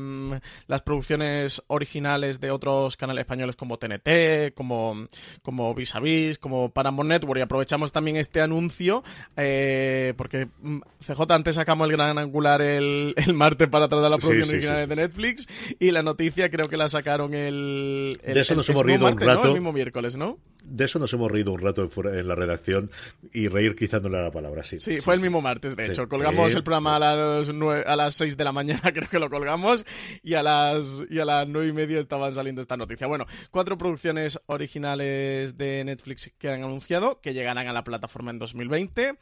las producciones originales de otros canales españoles como TNT, como, como Vis a Vis, como Paramount Network y aprovechamos también este anuncio eh, porque mm, CJ antes sacamos el gran angular el, el martes para tratar las producciones sí, sí, originales sí. de Netflix y la noticia creo que la sacaron el, el de eso nos hemos reído martes, un rato ¿no? el mismo miércoles, ¿no? De eso nos hemos reído un rato en la redacción y reír quizá no la palabra, sí. Sí, fue el mismo martes, de hecho. Colgamos el programa a las, 9, a las 6 de la mañana, creo que lo colgamos, y a las, y a las 9 y media estaba saliendo esta noticia. Bueno, cuatro producciones originales de Netflix que han anunciado, que llegarán a la plataforma en 2020.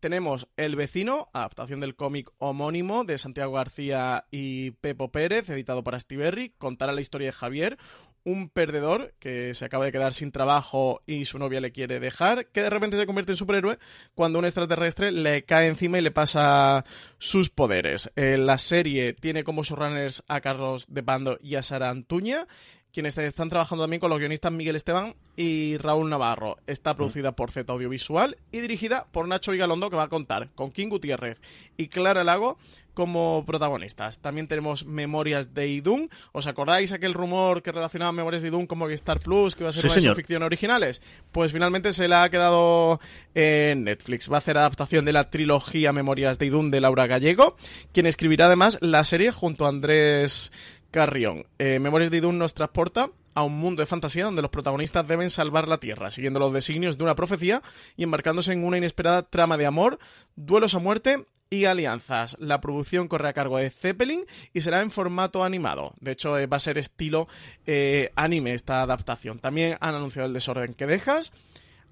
Tenemos El vecino, adaptación del cómic homónimo de Santiago García y Pepo Pérez, editado para Stiberri. Contará la historia de Javier, un perdedor que se acaba de quedar sin trabajo y su novia le quiere dejar, que de repente se convierte en superhéroe cuando un extraterrestre le cae encima y le pasa sus poderes. Eh, la serie tiene como showrunners a Carlos de Pando y a Sara Antuña quienes están trabajando también con los guionistas Miguel Esteban y Raúl Navarro. Está producida por Z Audiovisual y dirigida por Nacho Vigalondo, que va a contar con King Gutiérrez y Clara Lago como protagonistas. También tenemos Memorias de Idun. ¿Os acordáis aquel rumor que relacionaba Memorias de Idun con Movistar Plus, que iba a ser sí, una ficción originales? Pues finalmente se la ha quedado en Netflix. Va a hacer adaptación de la trilogía Memorias de Idun de Laura Gallego, quien escribirá además la serie junto a Andrés Carrión. Eh, Memorias de Idun nos transporta a un mundo de fantasía donde los protagonistas deben salvar la Tierra, siguiendo los designios de una profecía y embarcándose en una inesperada trama de amor, duelos a muerte y alianzas. La producción corre a cargo de Zeppelin y será en formato animado. De hecho, eh, va a ser estilo eh, anime esta adaptación. También han anunciado el desorden que dejas.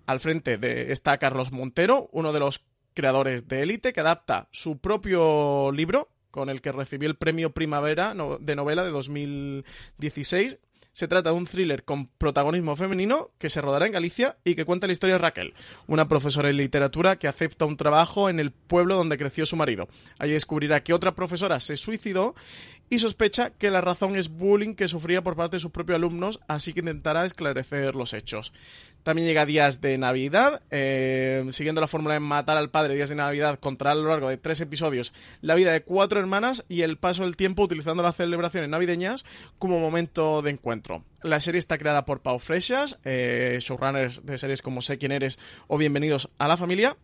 Al frente de, está Carlos Montero, uno de los creadores de Élite, que adapta su propio libro, con el que recibió el premio Primavera de novela de 2016. Se trata de un thriller con protagonismo femenino que se rodará en Galicia y que cuenta la historia de Raquel, una profesora de literatura que acepta un trabajo en el pueblo donde creció su marido. Allí descubrirá que otra profesora se suicidó y sospecha que la razón es bullying que sufría por parte de sus propios alumnos, así que intentará esclarecer los hechos. También llega Días de Navidad, eh, siguiendo la fórmula de matar al padre Días de Navidad, contará a lo largo de tres episodios la vida de cuatro hermanas y el paso del tiempo utilizando las celebraciones navideñas como momento de encuentro. La serie está creada por Pau Freixas, eh, showrunners de series como Sé quién eres o Bienvenidos a la familia,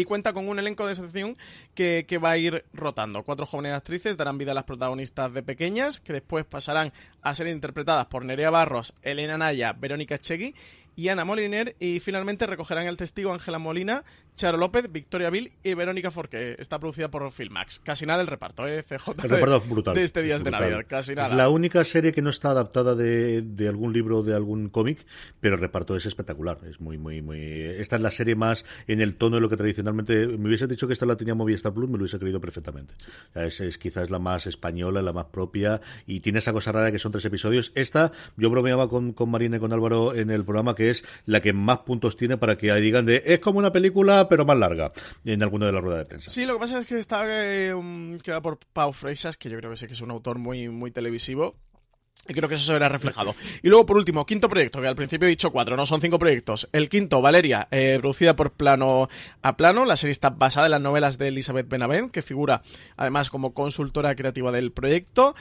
y cuenta con un elenco de excepción que, que, va a ir rotando. Cuatro jóvenes actrices darán vida a las protagonistas de pequeñas, que después pasarán a ser interpretadas por Nerea Barros, Elena Naya, Verónica Chegui y Ana Moliner, y finalmente recogerán el testigo Ángela Molina, Charo López, Victoria Bill y Verónica Forqué. Está producida por Filmax. Casi nada del reparto, ¿eh? CJ. El reparto es brutal. De este Días Es de. Navidad, casi nada. Es la única serie que no está adaptada de, de algún libro o de algún cómic, pero el reparto es espectacular. Es muy, muy, muy. Esta es la serie más en el tono de lo que tradicionalmente. Me hubiese dicho que esta la tenía Movistar Plus, me lo hubiese creído perfectamente. O sea, es, es quizás la más española, la más propia, y tiene esa cosa rara que son tres episodios. Esta, yo bromeaba con, con Marina y con Álvaro en el programa, que es la que más puntos tiene para que digan de es como una película, pero más larga, en alguna de las ruedas de prensa. Sí, lo que pasa es que está eh, um, creada por Pau Freixas, que yo creo que sí que es un autor muy, muy televisivo. Y creo que eso se verá reflejado. Y luego, por último, quinto proyecto, que al principio he dicho cuatro, no son cinco proyectos. El quinto, Valeria, eh, producida por Plano a Plano. La serie está basada en las novelas de Elizabeth Benavent, que figura además como consultora creativa del proyecto.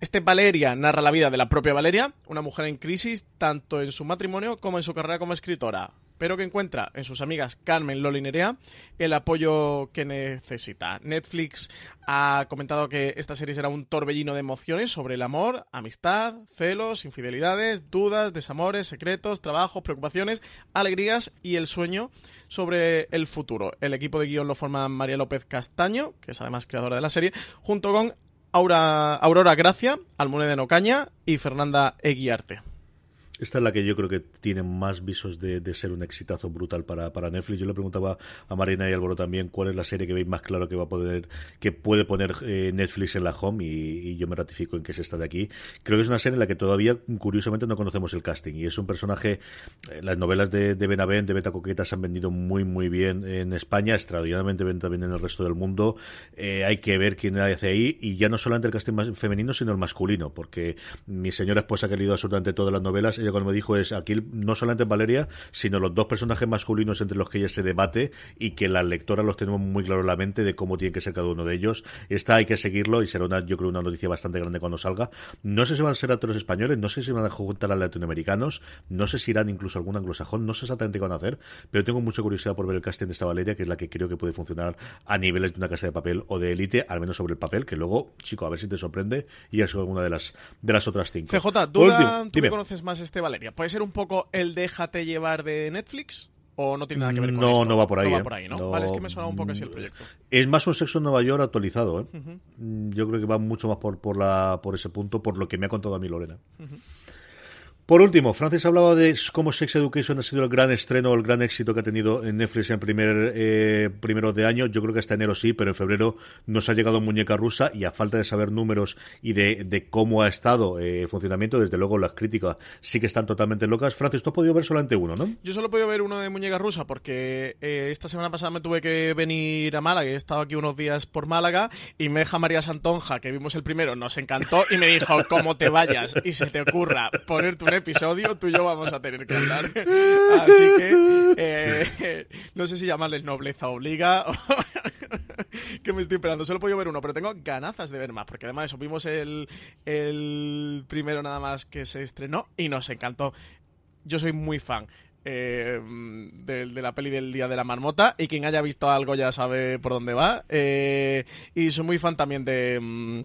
Este Valeria narra la vida de la propia Valeria, una mujer en crisis tanto en su matrimonio como en su carrera como escritora, pero que encuentra en sus amigas Carmen, Lola y Nerea el apoyo que necesita. Netflix ha comentado que esta serie será un torbellino de emociones sobre el amor, amistad, celos, infidelidades, dudas, desamores, secretos, trabajos, preocupaciones, alegrías y el sueño sobre el futuro. El equipo de guion lo forman María López Castaño, que es además creadora de la serie, junto con Aura, Aurora Gracia, Almoneda Nocaña y Fernanda Eguiarte. Esta es la que yo creo que tiene más visos de, ser un exitazo brutal para, Netflix. Yo le preguntaba a Marina y Álvaro también cuál es la serie que veis más claro que va a poder, que puede poner eh, Netflix en la home y, yo me ratifico en que es esta de aquí. Creo que es una serie en la que todavía, curiosamente, no conocemos el casting y es un personaje, eh, las novelas de, de Benavent, de Beta Coqueta se han vendido muy, muy bien en España, extraordinariamente bien también en el resto del mundo. Eh, hay que ver quién hace ahí y ya no solamente el casting femenino, sino el masculino, porque mi señora esposa que ha leído absolutamente todas las novelas, ella cuando me dijo es aquí no solamente Valeria, sino los dos personajes masculinos entre los que ella se debate y que las lectoras los tenemos muy claro en la mente de cómo tiene que ser cada uno de ellos. Esta hay que seguirlo y será una, yo creo, una noticia bastante grande cuando salga. No sé si van a ser actores españoles, no sé si van a juntar a latinoamericanos, no sé si irán incluso algún anglosajón, no sé exactamente qué van a hacer, pero tengo mucha curiosidad por ver el casting de esta Valeria, que es la que creo que puede funcionar a niveles de una casa de papel o de élite, al menos sobre el papel, que luego, chico, a ver si te sorprende y es alguna de las de las otras cinco. CJ, tú me conoces más este Valeria. ¿Puede ser un poco el déjate llevar de Netflix? ¿O no tiene nada que ver con no, esto? No, va por ahí. No ¿eh? va por ahí, ¿no? no Vale, es que me suena un poco así el proyecto. Es más un sexo en Nueva York actualizado, ¿eh? Uh -huh. Yo creo que va mucho más por, por, la, por ese punto, por lo que me ha contado a mí Lorena. Uh -huh. Por último, Francis hablaba de cómo Sex Education ha sido el gran estreno, el gran éxito que ha tenido en Netflix en primer eh, primero de año. Yo creo que hasta enero sí, pero en febrero nos ha llegado Muñeca Rusa y a falta de saber números y de, cómo ha estado eh, el funcionamiento, desde luego las críticas sí que están totalmente locas. Francis, tú has podido ver solamente uno, ¿no? Yo solo he podido ver uno de Muñeca Rusa porque eh, esta semana pasada me tuve que venir a Málaga. He estado aquí unos días por Málaga y me deja María Santonja, que vimos el primero, nos encantó y me dijo, como te vayas y se te ocurra ponerte episodio, tú y yo vamos a tener que hablar. Así que eh, no sé si llamarles nobleza obliga o que me estoy esperando. Solo he podido ver uno, pero tengo ganazas de ver más, porque además eso, vimos el, el primero nada más que se estrenó y nos encantó. Yo soy muy fan. Eh, de, la peli del Día de la Marmota y quien haya visto algo ya sabe por dónde va eh, y soy muy fan también de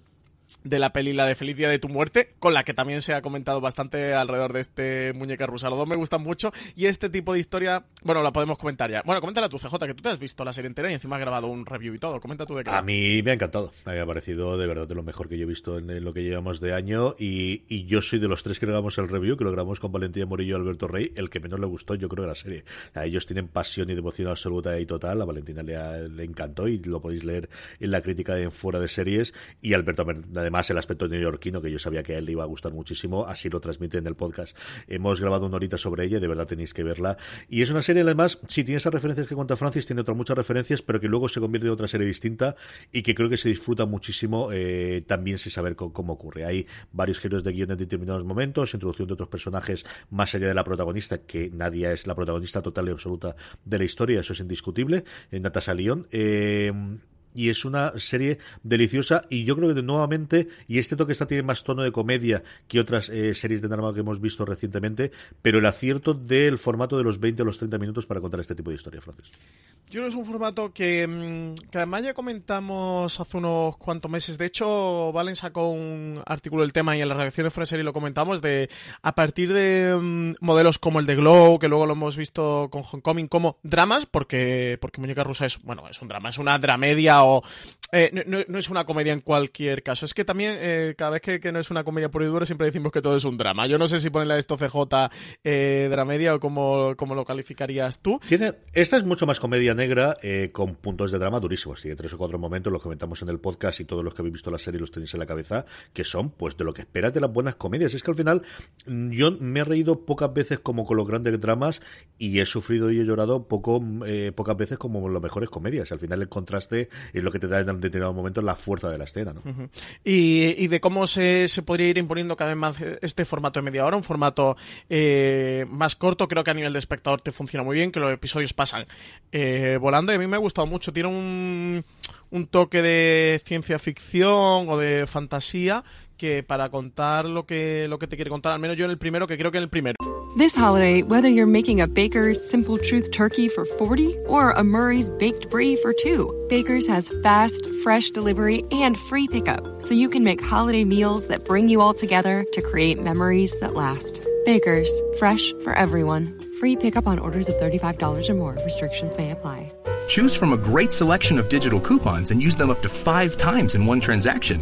de la peli La de Feliz Día de tu Muerte, con la que también se ha comentado bastante alrededor de este muñeca rusa. Los dos me gustan mucho y este tipo de historia, bueno, la podemos comentar ya. Bueno, coméntala tú, CJ, que tú te has visto la serie entera y encima has grabado un review y todo. Comenta tú de qué. A mí me ha encantado. Me ha parecido de verdad de lo mejor que yo he visto en, lo que llevamos de año y, y, yo soy de los tres que grabamos el review, que lo grabamos con Valentina Morillo y Alberto Rey, el que menos le gustó, yo creo, de la serie. A ellos tienen pasión y devoción absoluta y total. A Valentina le, le encantó y lo podéis leer en la crítica de en Fuera de Series. Y Alberto, además, el aspecto neoyorquino, que yo sabía que a él le iba a gustar muchísimo, así lo transmite en el podcast. Hemos grabado una horita sobre ella, de verdad tenéis que verla. Y es una serie, además, si tiene esas referencias que cuenta Francis, tiene otras muchas referencias, pero que luego se convierte en otra serie distinta y que creo que se disfruta muchísimo eh, también sin saber cómo, ocurre. Hay varios giros de guion en determinados momentos, introducción de otros personajes más allá de la protagonista, que nadie es la protagonista total y absoluta de la historia, eso es indiscutible, en Natasha Lyon. Eh, y es una serie deliciosa y yo creo que nuevamente, y este toque está tiene más tono de comedia que otras eh, series de drama que hemos visto recientemente, pero el acierto del formato de los 20 a los 30 minutos para contar este tipo de historia, Francis. Yo creo que es un formato que, mm, que, además ya comentamos hace unos cuantos meses. De hecho, Valen sacó un artículo del tema y en la redacción de Fuera y lo comentamos de a partir de mm, modelos como el de Glow, que luego lo hemos visto con Homecoming, como dramas, porque, porque Muñeca Rusa es, bueno, es un drama, es una dramedia o eh, no, es una comedia en cualquier caso. Es que también, eh, cada vez que, no es una comedia por y dura, siempre decimos que todo es un drama. Yo no sé si ponerle a esto CJ eh, dramedia o cómo, cómo, lo calificarías tú. Tiene, esta es mucho más comedia negra eh, con puntos de drama durísimos. Tiene tres o cuatro momentos, los comentamos en el podcast y todos los que habéis visto la serie los tenéis en la cabeza, que son pues de lo que esperas de las buenas comedias. Es que al final mm, yo me he reído pocas veces como con los grandes dramas y he sufrido y he llorado poco, pocas veces como las mejores comedias. Al final el contraste es lo que te da en determinado momento la fuerza de la escena. ¿no? y, de cómo se, se, podría ir imponiendo cada vez más este formato de media hora, un formato eh, más corto, creo que a nivel de espectador te funciona muy bien, que los episodios pasan eh, volando y a mí me ha gustado mucho, tiene un, un toque de ciencia ficción o de fantasía que para contar lo que, lo que te quiere contar, al menos yo en el primero, que creo que en el primero. This holiday, whether you're making a Baker's Simple Truth turkey for 40 or a Murray's Baked Brie for 2, Baker's has fast, fresh delivery and free pickup, so you can make holiday meals that bring you all together to create memories that last. Baker's, fresh for everyone. Free pickup on orders of $35 or more. Restrictions may apply. Choose from a great selection of digital coupons and use them up to five times in one transaction.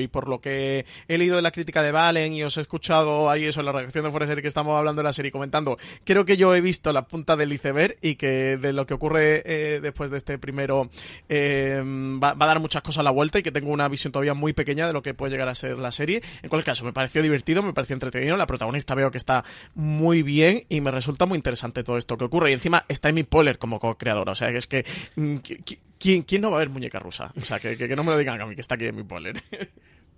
y por lo que he leído de la crítica de Valen y os he escuchado ahí eso en la reacción de Fuera que estamos hablando de la serie comentando, creo que yo he visto la punta del iceberg y que de lo que ocurre eh, después de este primero eh, va, a dar muchas cosas a la vuelta y que tengo una visión todavía muy pequeña de lo que puede llegar a ser la serie. En cualquier caso, me pareció divertido, me pareció entretenido, la protagonista veo que está muy bien y me resulta muy interesante todo esto que ocurre y encima está Amy Poehler como co-creadora, o sea, que es que... ¿Quién, ¿Quién no va a ver muñeca rusa? O sea, que, que, no me lo digan a mí, que está aquí en mi Poehler.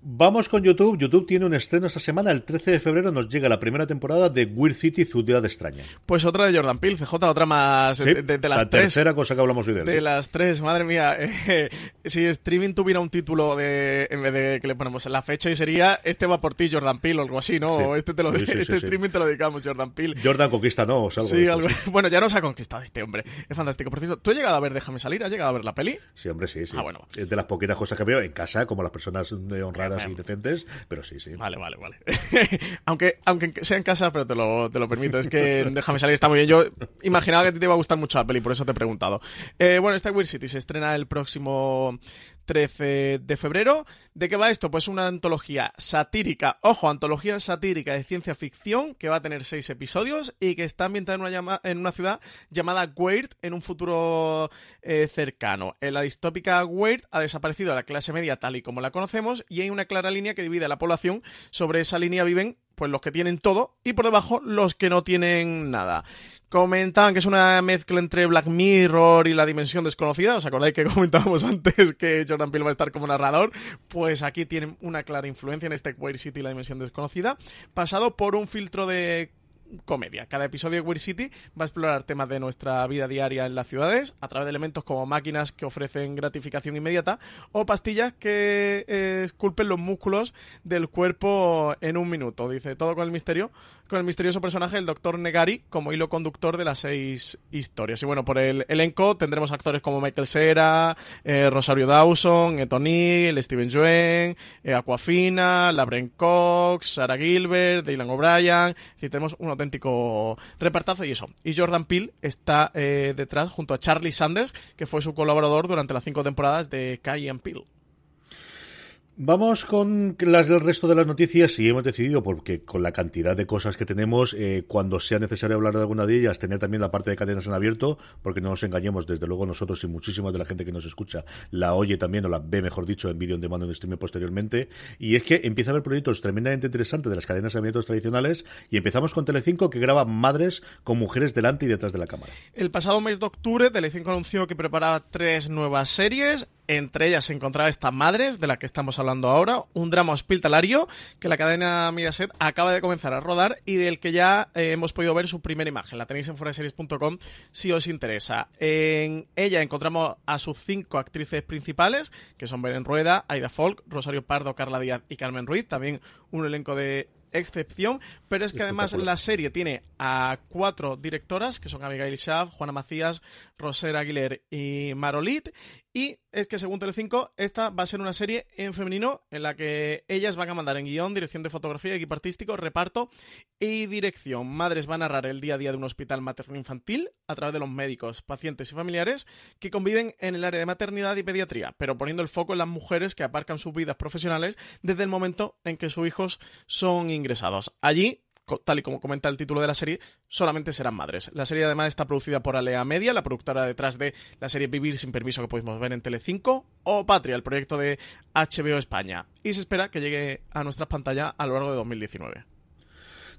Vamos con YouTube. YouTube tiene un estreno esta semana. El 13 de febrero nos llega la primera temporada de Weird City, Ciudad Extraña. Pues otra de Jordan Peele, CJ, otra más de, las tres. La tercera cosa que hablamos hoy de él. De las tres, madre mía. Eh, si streaming tuviera un título de en vez de que le ponemos la fecha y sería este va por ti, Jordan Peele, o algo así, ¿no? este te lo este streaming te lo dedicamos, Jordan Peele. Jordan conquista, ¿no? sí, algo, bueno, ya nos ha conquistado este hombre. Es fantástico. Por cierto, ¿tú has llegado a ver Déjame salir? ¿Has llegado a ver la peli? Sí, hombre, sí, sí. Ah, bueno. Es de las poquitas cosas que veo en casa, como las personas honradas decentes pero sí, sí. Vale, vale, vale. aunque, aunque sea en casa, pero te lo, te lo permito. Es que déjame salir, está muy bien. Yo imaginaba que te iba a gustar mucho la peli, por eso te he preguntado. Eh, bueno, esta Weird City se estrena el próximo 13 de febrero. ¿De qué va esto? Pues una antología satírica, ojo, antología satírica de ciencia ficción que va a tener seis episodios y que está ambientada en una, en una ciudad llamada Weird en un futuro eh, cercano. En la distópica Weird ha desaparecido la clase media tal y como la conocemos y hay una clara línea que divide a la población. Sobre esa línea viven pues los que tienen todo y por debajo los que no tienen nada. Comentaban que es una mezcla entre Black Mirror y la dimensión desconocida. ¿Os acordáis que comentábamos antes que Jordan Peele va a estar como narrador? Pues aquí tienen una clara influencia en este Queer City y la dimensión desconocida, pasado por un filtro de comedia. Cada episodio de Weird City va a explorar temas de nuestra vida diaria en las ciudades a través de elementos como máquinas que ofrecen gratificación inmediata o pastillas que eh, esculpen los músculos del cuerpo en un minuto. Dice todo con el misterio, con el misterioso personaje del Doctor Negari como hilo conductor de las seis historias. Y bueno, por el elenco tendremos actores como Michael Cera, eh, Rosario Dawson, Neil, Steven Yeun, eh, Aquafina, Labren Cox, Sarah Gilbert, Dylan O'Brien. Y tenemos un auténtico repartazo y eso. Y Jordan Peele está eh, detrás junto a Charlie Sanders, que fue su colaborador durante las cinco temporadas de Kai and Peele. Vamos con las del resto de las noticias y hemos decidido, porque con la cantidad de cosas que tenemos, eh, cuando sea necesario hablar de alguna de ellas, tener también la parte de cadenas en abierto, porque no nos engañemos, desde luego nosotros y muchísima de la gente que nos escucha la oye también o la ve, mejor dicho, en vídeo en demanda en streaming posteriormente. Y es que empieza a haber proyectos tremendamente interesantes de las cadenas abiertas tradicionales y empezamos con Telecinco que graba madres con mujeres delante y detrás de la cámara. El pasado mes de octubre, Telecinco anunció que preparaba tres nuevas series. Entre ellas se encontraba esta Madres, de la que estamos hablando ahora, un drama hospitalario que la cadena Mediaset acaba de comenzar a rodar y del que ya eh, hemos podido ver su primera imagen. La tenéis en foreseries.com si os interesa. En ella encontramos a sus cinco actrices principales, que son Belén Rueda, Aida Folk, Rosario Pardo, Carla Díaz y Carmen Ruiz. También un elenco de excepción, pero es que además la serie tiene a cuatro directoras, que son Abigail Schaaf, Juana Macías, Rosera Aguilera y Marolit, y es que según Telecinco, esta va a ser una serie en femenino en la que ellas van a mandar en guion, dirección de fotografía, equipo artístico, reparto y dirección. Madres van a narrar el día a día de un hospital materno-infantil a través de los médicos, pacientes y familiares que conviven en el área de maternidad y pediatría, pero poniendo el foco en las mujeres que aparcan sus vidas profesionales desde el momento en que sus hijos son ingresados. Allí tal y como comenta el título de la serie, solamente serán madres. La serie además está producida por Alea Media, la productora detrás de la serie Vivir sin permiso que podemos ver en Telecinco, o Patria, el proyecto de HBO España. Y se espera que llegue a nuestras pantallas a lo largo de 2019.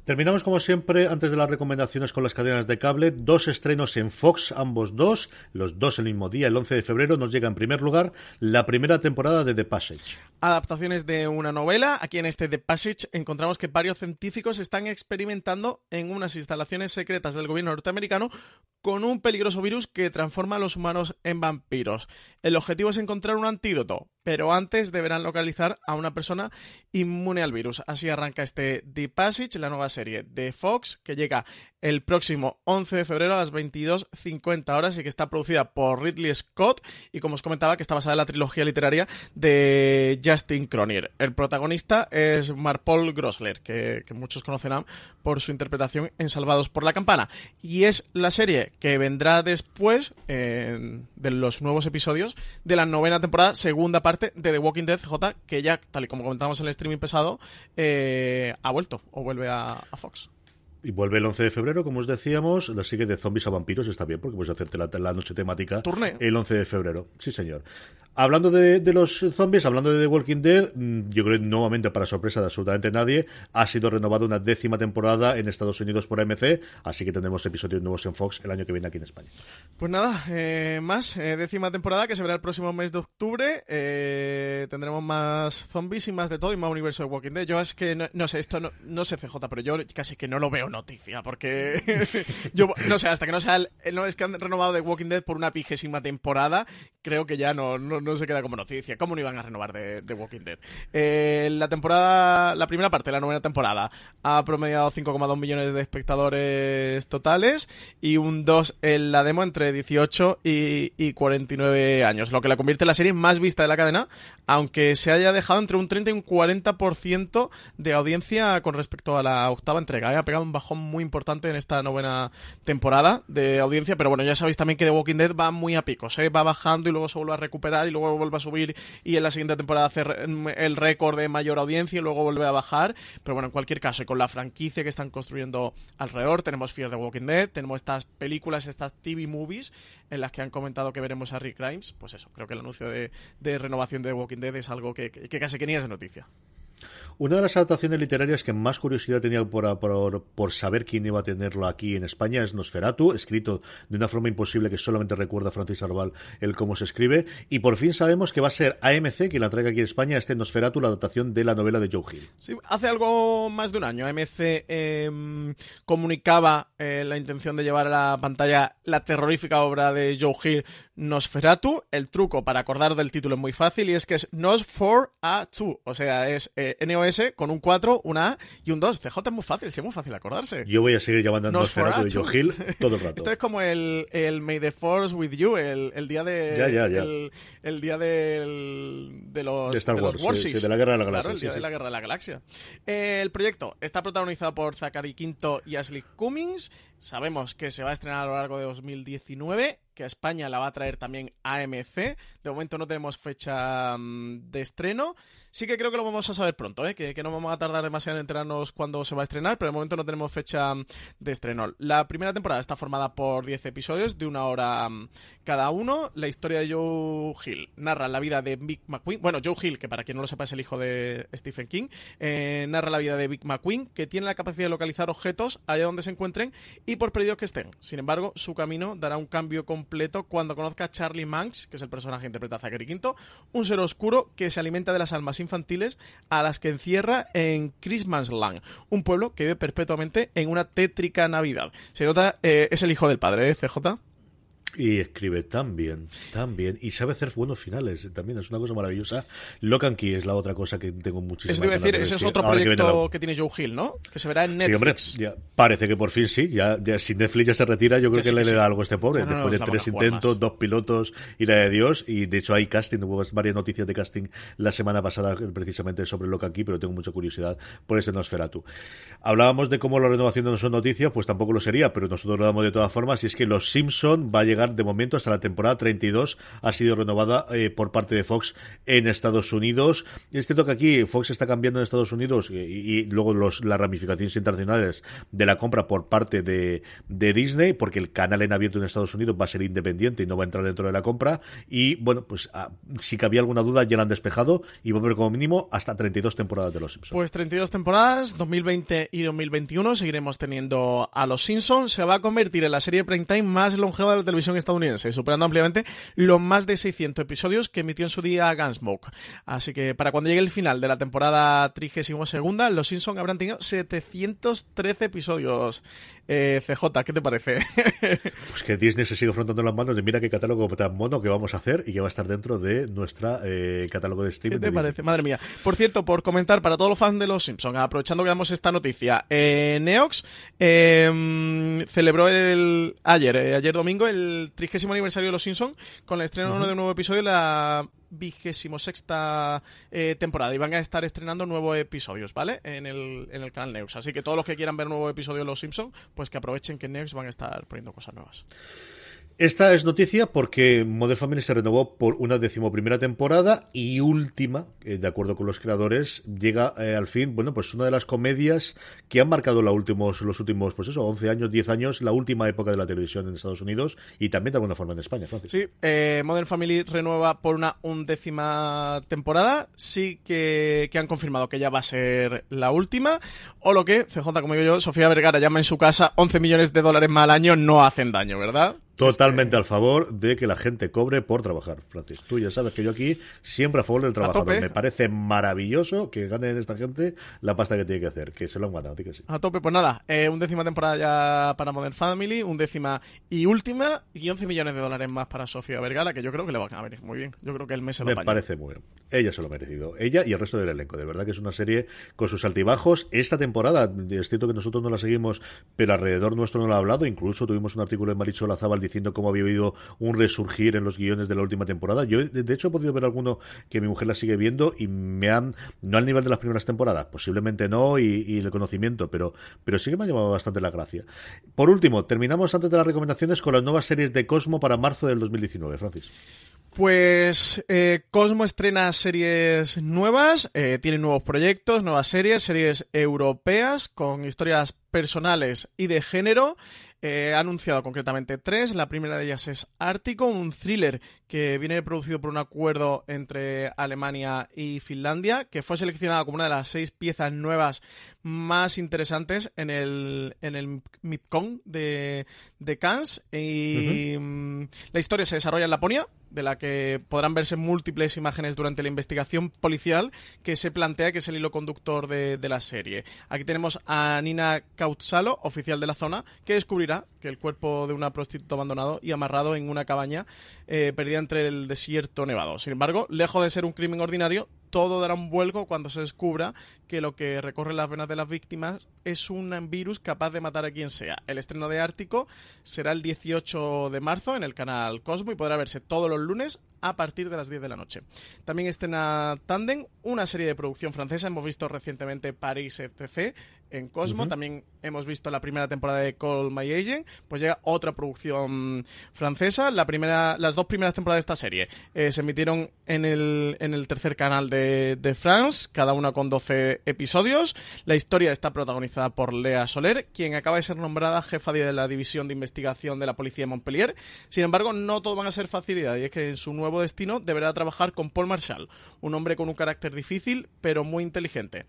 Terminamos como siempre, antes de las recomendaciones con las cadenas de cable, dos estrenos en Fox, ambos dos, los dos el mismo día, el 11 de febrero, nos llega en primer lugar la primera temporada de The Passage. Adaptaciones de una novela. Aquí en este The Passage encontramos que varios científicos están experimentando en unas instalaciones secretas del gobierno norteamericano con un peligroso virus que transforma a los humanos en vampiros. El objetivo es encontrar un antídoto, pero antes deberán localizar a una persona inmune al virus. Así arranca este The Passage, la nueva serie de Fox, que llega el próximo 11 de febrero a las 22.50 horas y que está producida por Ridley Scott y como os comentaba que está basada en la trilogía literaria de Justin Cronier. El protagonista es Marpol Grossler, que, muchos conocerán por su interpretación en Salvados por la Campana. Y es la serie que vendrá después de los nuevos episodios de la novena temporada, segunda parte de The Walking Dead J, que ya, tal y como comentamos en el streaming pesado, eh, ha vuelto o vuelve a Fox. Y vuelve el 11 de febrero, como os decíamos. La sigue de zombies a vampiros está bien, porque puedes hacerte la, la noche temática el 11 de febrero. Sí, señor. Hablando de, los zombies, hablando de The Walking Dead, mm, yo creo que nuevamente, para sorpresa de absolutamente nadie, ha sido renovada una décima temporada en Estados Unidos por AMC, así que tendremos episodios nuevos en Fox el año que viene aquí en España. Pues nada, eh, más, eh, décima temporada que se verá el próximo mes de octubre. Eh, tendremos más zombies y más de todo y más universo de Walking Dead. Yo es que, no, sé, esto no, sé CJ, pero yo casi que no lo veo noticia, porque yo, no sé, hasta que no sea, no es que han renovado The Walking Dead por una pigésima temporada, creo que ya no no se queda como noticia. ¿Cómo no iban a renovar de, Walking Dead? Eh, la temporada, la primera parte, la novena temporada, ha promediado 5,2 millones de espectadores totales y un 2 en la demo entre 18 y, y 49 años, lo que la convierte en la serie más vista de la cadena, aunque se haya dejado entre un 30 y un 40% de audiencia con respecto a la octava entrega. Ha pegado un muy importante en esta novena temporada de audiencia, pero bueno, ya sabéis también que The Walking Dead va muy a picos, ¿eh? va bajando y luego se vuelve a recuperar y luego vuelve a subir y en la siguiente temporada hacer mm, el récord de mayor audiencia y luego vuelve a bajar. Pero bueno, en cualquier caso, y con la franquicia que están construyendo alrededor, tenemos Fear the Walking Dead, tenemos estas películas, estas TV movies en las que han comentado que veremos a Rick Grimes. Pues eso, creo que el anuncio de, renovación de The Walking Dead es algo que, que casi que ni es de noticia. Una de las adaptaciones literarias que más curiosidad tenía por, por, saber quién iba a tenerlo aquí en España es Nosferatu, escrito de una forma imposible que solamente recuerda Francis Arbal el cómo se escribe. Y por fin sabemos que va a ser AMC quien la traiga aquí en España, este Nosferatu, la adaptación de la novela de Joe Hill. Sí, hace algo más de un año AMC em, comunicaba eh, la intención de llevar a la pantalla la terrorífica obra de Joe Hill, Nosferatu. El truco para acordar del título es muy fácil y es que es Nos for a 2, o sea, es eh, NOS con un 4, una A y un 2. CJ es muy fácil, sí es muy fácil acordarse. Yo voy a seguir llamando a Nosferatu y Joe Hill todo el rato. Esto es como el, el May the Force with You, el, el día de. Ya, ya, ya. El, el día del, de los, de Star Wars, sí, de la Guerra de la Galaxia. Claro, el día de la Guerra de la Galaxia. Eh, el proyecto está protagonizado por Zachary Quinto y Ashley Cummings. Sabemos que se va a estrenar a lo largo de 2019 que a España la va a traer también AMC. De momento no tenemos fecha mm, de estreno. Sí que creo que lo vamos a saber pronto, ¿eh? que, que, no vamos a tardar demasiado en enterarnos cuando se va a estrenar, pero de momento no tenemos fecha mm, de estreno. La primera temporada está formada por 10 episodios de una hora mm, cada uno. La historia de Joe Hill narra la vida de Big McQueen. Bueno, Joe Hill, que para quien no lo sepa es el hijo de Stephen King, eh, narra la vida de Big McQueen, que tiene la capacidad de localizar objetos allá donde se encuentren y por perdidos que estén. Sin embargo, su camino dará un cambio completo cuando conozca a Charlie Manx, que es el personaje interpretado a Zachary Quinto, un ser oscuro que se alimenta de las almas infantiles a las que encierra en Christmas Land, un pueblo que vive perpetuamente en una tétrica Navidad. Se nota, eh, es el hijo del padre, ¿eh, CJ? Y escribe tan bien, tan bien. Y sabe hacer buenos finales. También es una cosa maravillosa. Locan Key es la otra cosa que tengo muchísimo Eso decir, ese es otro proyecto que, tiene Joe Hill, ¿no? Que se verá en Netflix. Sí, hombre, parece que por fin sí. Ya, ya si Netflix ya se retira, yo creo que, le, da algo a este pobre. Después de tres intentos, dos pilotos y la de Dios. Y de hecho hay casting, hubo varias noticias de casting la semana pasada precisamente sobre Locan Key, pero tengo mucha curiosidad por ese Nosferatu. Hablábamos de cómo la renovación no son noticias, pues tampoco lo sería, pero nosotros lo damos de todas formas. Y es que Los Simpson va a llegar de momento hasta la temporada 32 ha sido renovada eh, por parte de Fox en Estados Unidos. Es cierto que aquí Fox está cambiando en Estados Unidos y, luego los, las ramificaciones internacionales de la compra por parte de, de, Disney, porque el canal en abierto en Estados Unidos va a ser independiente y no va a entrar dentro de la compra. Y bueno, pues ah, si que había alguna duda ya la han despejado y va a haber como mínimo hasta 32 temporadas de Los Simpsons. Pues 32 temporadas, 2020 y 2021 seguiremos teniendo a Los Simpsons. Se va a convertir en la serie prime time más longeva de la televisión estadounidense superando ampliamente los más de 600 episodios que emitió en su día Gunsmoke. Así que para cuando llegue el final de la temporada 32 segunda, los Simpsons habrán tenido 713 episodios. Eh, CJ, ¿qué te parece? pues que Disney se sigue afrontando las manos de mira qué catálogo tan mono que vamos a hacer y que va a estar dentro de nuestra eh, catálogo de streaming. ¿Qué te parece? Madre mía. Por cierto, por comentar para todos los fans de los Simpsons, aprovechando que damos esta noticia, eh, Neox em, celebró el ayer, ayer domingo, el 30 aniversario de Los Simpsons con el estreno de un nuevo episodio la vigésimo sexta eh, temporada y van a estar estrenando nuevos episodios, ¿vale? En el, en el canal Neus. Así que todos los que quieran ver nuevo episodio de Los Simpsons, pues que aprovechen que Neus van a estar poniendo cosas nuevas. Esta es noticia porque Modern Family se renovó por una decimoprimera temporada y última, eh, de acuerdo con los creadores, llega eh, al fin, bueno, pues una de las comedias que han marcado últimos, los últimos, pues eso, 11 años, 10 años, la última época de la televisión en Estados Unidos y también de alguna forma en España, Francis. Sí, eh, Modern Family renueva por una undécima temporada, sí que, que han confirmado que ya va a ser la última, o lo que, CJ, como digo yo, Sofía Vergara llama en su casa 11 millones de dólares más al año no hacen daño, ¿verdad? Totalmente al favor de que la gente cobre por trabajar, Francis. Tú ya sabes que yo aquí siempre a favor del trabajador. Me parece maravilloso que ganen esta gente la pasta que tiene que hacer, que se lo han ganado. Que sí. A tope, pues nada, eh, un décima temporada ya para Modern Family, un décima y última, y 11 millones de dólares más para Sofía Vergara, que yo creo que le va a venir muy bien. Yo creo que el mes se lo Me parece muy bien. Ella se lo ha merecido. Ella y el resto del elenco. De verdad que es una serie con sus altibajos. Esta temporada, es cierto que nosotros no la seguimos, pero alrededor nuestro no la ha hablado. Incluso tuvimos un artículo de Maricho Lazabal diciendo cómo había habido un resurgir en los guiones de la última temporada. Yo, de hecho, he podido ver alguno que mi mujer la sigue viendo y me han, no al nivel de las primeras temporadas, posiblemente no, y, el conocimiento, pero, pero sí que me ha llamado bastante la gracia. Por último, terminamos antes de las recomendaciones con las nuevas series de Cosmo para marzo del 2019, Francis. Pues eh, Cosmo estrena series nuevas, eh, tiene nuevos proyectos, nuevas series, series europeas con historias personales y de género. Eh, ha anunciado concretamente tres. La primera de ellas es Ártico, un thriller que viene producido por un acuerdo entre Alemania y Finlandia, que fue seleccionada como una de las seis piezas nuevas más interesantes en el, en el MIPCON de, de Cannes. Y mm, la historia se desarrolla en Laponia, de la que podrán verse múltiples imágenes durante la investigación policial que se plantea que es el hilo conductor de, de la serie. Aquí tenemos a Nina Kautsalo, oficial de la zona, que descubrirá que el cuerpo de una prostituta abandonado y amarrado en una cabaña eh, perdida entre el desierto nevado. Sin embargo, lejos de ser un crimen ordinario, todo dará un vuelco cuando se descubra que lo que recorre las venas de las víctimas es un virus capaz de matar a quien sea. El estreno de Ártico será el 18 de marzo en el canal Cosmo y podrá verse todos los lunes a partir de las 10 de la noche. También estrena Tandem, una serie de producción francesa. Hemos visto recientemente Paris etc. en Cosmo. También hemos visto la primera temporada de Call My Agent. Pues llega otra producción francesa. La primera, las dos primeras temporadas de esta serie eh, se emitieron en el, en el tercer canal de, de France, cada una con 12 episodios. La historia está protagonizada por Lea Soler, quien acaba de ser nombrada jefa de la división de investigación de la policía de Montpellier. Sin embargo, no todo van a ser facilidad y es que en su nuevo destino deberá trabajar con Paul Marshall, un hombre con un carácter difícil pero muy inteligente.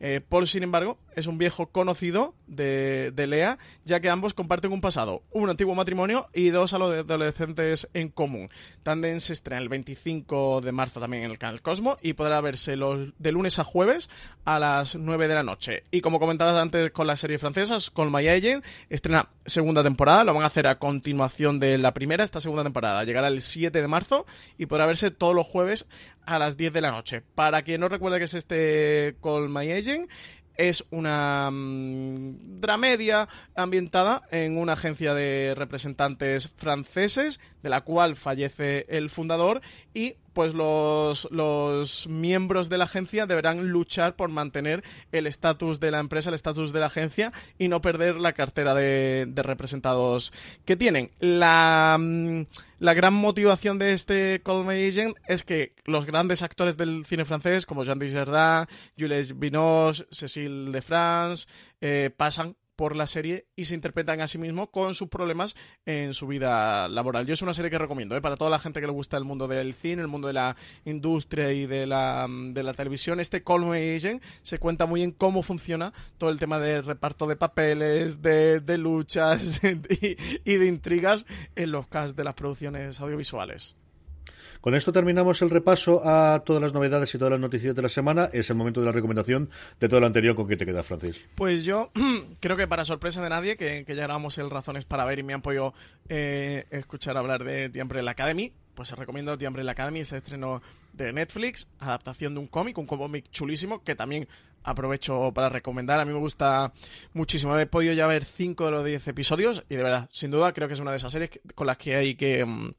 Eh, Paul, sin embargo, es un viejo conocido de, Lea, ya que ambos comparten un pasado, un antiguo matrimonio y dos adolescentes en común. Tandem se estrena el 25 de marzo también en el canal Cosmo y podrá verse los, de lunes a jueves a las 9 de la noche. Y como comentabas antes con las series francesas, con My estrena segunda temporada, lo van a hacer a continuación de la primera, esta segunda temporada llegará el 7 de marzo y podrá verse todos los jueves a las 10 de la noche. Para quien no recuerde que es este Call My Agent, es una mm, dramedia ambientada en una agencia de representantes franceses, de la cual fallece el fundador y pues los, los miembros de la agencia deberán luchar por mantener el estatus de la empresa, el estatus de la agencia y no perder la cartera de, representados que tienen. La, mm, la, gran motivación de este Call Me Agent es que los grandes actores del cine francés, como Jean Dujardin, Jules Binoche, Cécile de France, eh, pasan por la serie y se interpretan a sí mismos con sus problemas en su vida laboral. Yo es una serie que recomiendo ¿eh? para toda la gente que le gusta el mundo del cine, el mundo de la industria y de la, de la televisión. Este Call Me Agent se cuenta muy bien cómo funciona todo el tema de reparto de papeles, de, de luchas y, y de intrigas en los casts de las producciones audiovisuales. Con esto terminamos el repaso a todas las novedades y todas las noticias de la semana. Es el momento de la recomendación de todo lo anterior. ¿Con qué te queda, Francis? Pues yo creo que para sorpresa de nadie, que, ya grabamos el Razones para ver y me han podido eh, escuchar hablar de The Umbrella Academy, pues os recomiendo The Umbrella Academy, este estreno de Netflix, adaptación de un cómic, un cómic chulísimo que también aprovecho para recomendar. A mí me gusta muchísimo. He podido ya ver 5 de los 10 episodios y de verdad, sin duda, creo que es una de esas series con las que hay que... Mm,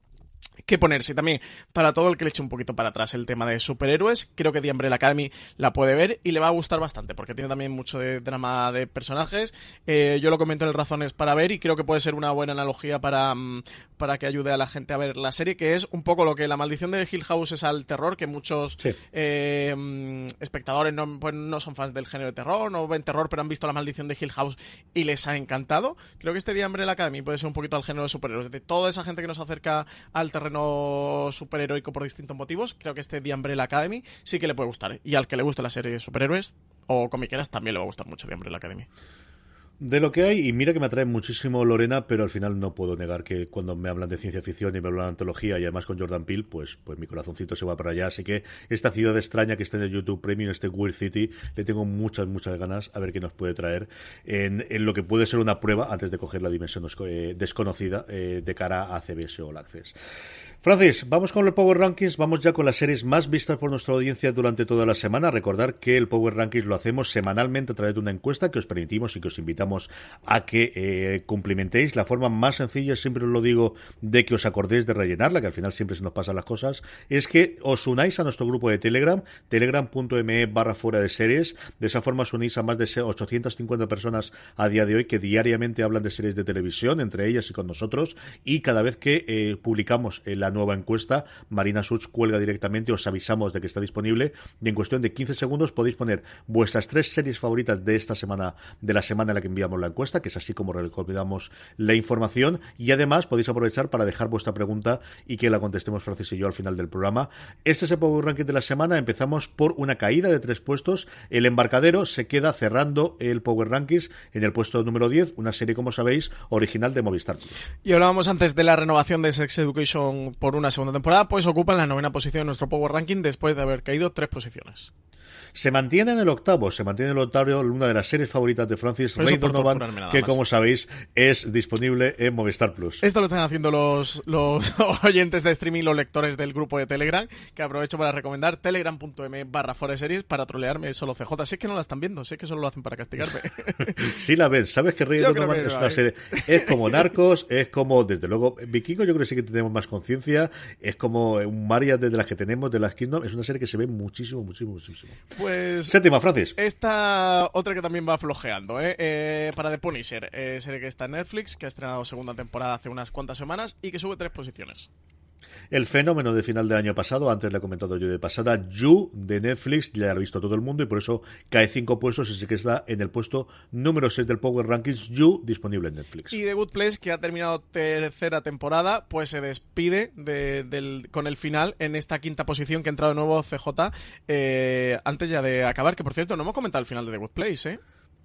que ponerse. También para todo el que le eche un poquito para atrás el tema de superhéroes, creo que The Umbrella Academy la puede ver y le va a gustar bastante porque tiene también mucho de drama de personajes. Eh, yo lo comento en el Razones para ver y creo que puede ser una buena analogía para, mm, para que ayude a la gente a ver la serie, que es un poco lo que la maldición de Hill House es al terror, que muchos eh, mm, espectadores no, pues, no son fans del género de terror, no ven terror, pero han visto la maldición de Hill House y les ha encantado. Creo que este The Umbrella Academy puede ser un poquito al género de superhéroes. De toda esa gente que nos acerca al terreno superheroico por distintos motivos, creo que este The Umbrella Academy sí que le puede gustar. Y al que le guste la serie de superhéroes o comiqueras también le va a gustar mucho The Umbrella Academy. De lo que hay, y mira que me atrae muchísimo Lorena, pero al final no puedo negar que cuando me hablan de ciencia ficción y me hablan de antología y además con Jordan Peele, pues, pues mi corazoncito se va para allá. Así que esta ciudad extraña que está en el YouTube Premium, este Weird City, le tengo muchas, muchas ganas a ver qué nos puede traer en, lo que puede ser una prueba antes de coger la dimensión eh, desconocida eh, de cara a CBS All Access. Francis, vamos con el Power Rankings, vamos ya con las series más vistas por nuestra audiencia durante toda la semana. Recordar que el Power Rankings lo hacemos semanalmente a través de una encuesta que os permitimos y que os invitamos a que eh, cumplimentéis. La forma más sencilla, siempre os lo digo, de que os acordéis de rellenarla, que al final siempre se nos pasan las cosas, es que os unáis a nuestro grupo de Telegram, telegram.me barra fuera de series. De esa forma os unís a más de 850 personas a día de hoy que diariamente hablan de series de televisión, entre ellas y con nosotros, y cada vez que eh, publicamos la nueva encuesta. Marina Such cuelga directamente, os avisamos de que está disponible y en cuestión de 15 segundos podéis poner vuestras tres series favoritas de esta semana, de la semana en la que enviamos la encuesta, que es así como recomendamos la información y además podéis aprovechar para dejar vuestra pregunta y que la contestemos Francis y yo al final del programa. Este es el Power Ranking de la semana. Empezamos por una caída de tres puestos. El embarcadero se queda cerrando el Power Rankings en el puesto número 10, una serie, como sabéis, original de Movistar Y hablábamos antes de la renovación de Sex Education por una segunda temporada, pues ocupan la novena posición en nuestro Power Ranking después de haber caído tres posiciones. Se mantiene en el octavo, se mantiene en el octavo una de las series favoritas de Francis Ray Donovan, que como sabéis es disponible en Movistar Plus. Esto lo están haciendo los, los oyentes de streaming, los lectores del grupo de Telegram, que aprovecho para recomendar telegram.m barra series para trolearme solo CJ. Sé que no la están viendo, sé que solo lo hacen para castigarme. sí la ven, sabes que Ray Donovan es una serie, es como Narcos, es como, desde luego, Vikingo yo creo que sí que tenemos más conciencia, es como un Maria de las que tenemos, de las Kingdom, es una serie que se ve muchísimo, muchísimo, muchísimo. Pues. Séptima, Francis. Esta otra que también va flojeando, ¿eh? eh para The Punisher, eh, serie que está en Netflix, que ha estrenado segunda temporada hace unas cuantas semanas y que sube tres posiciones. El fenómeno de final del año pasado, antes le he comentado yo de pasada, You de Netflix, ya lo ha visto todo el mundo y por eso cae cinco puestos y sí que está en el puesto número 6 del Power Rankings, You, disponible en Netflix. Y The Good Place, que ha terminado tercera temporada, pues se despide con el final en esta quinta posición que ha entrado de nuevo CJ, eh, antes ya de acabar, que por cierto no hemos comentado el final de The Good Place, ¿eh?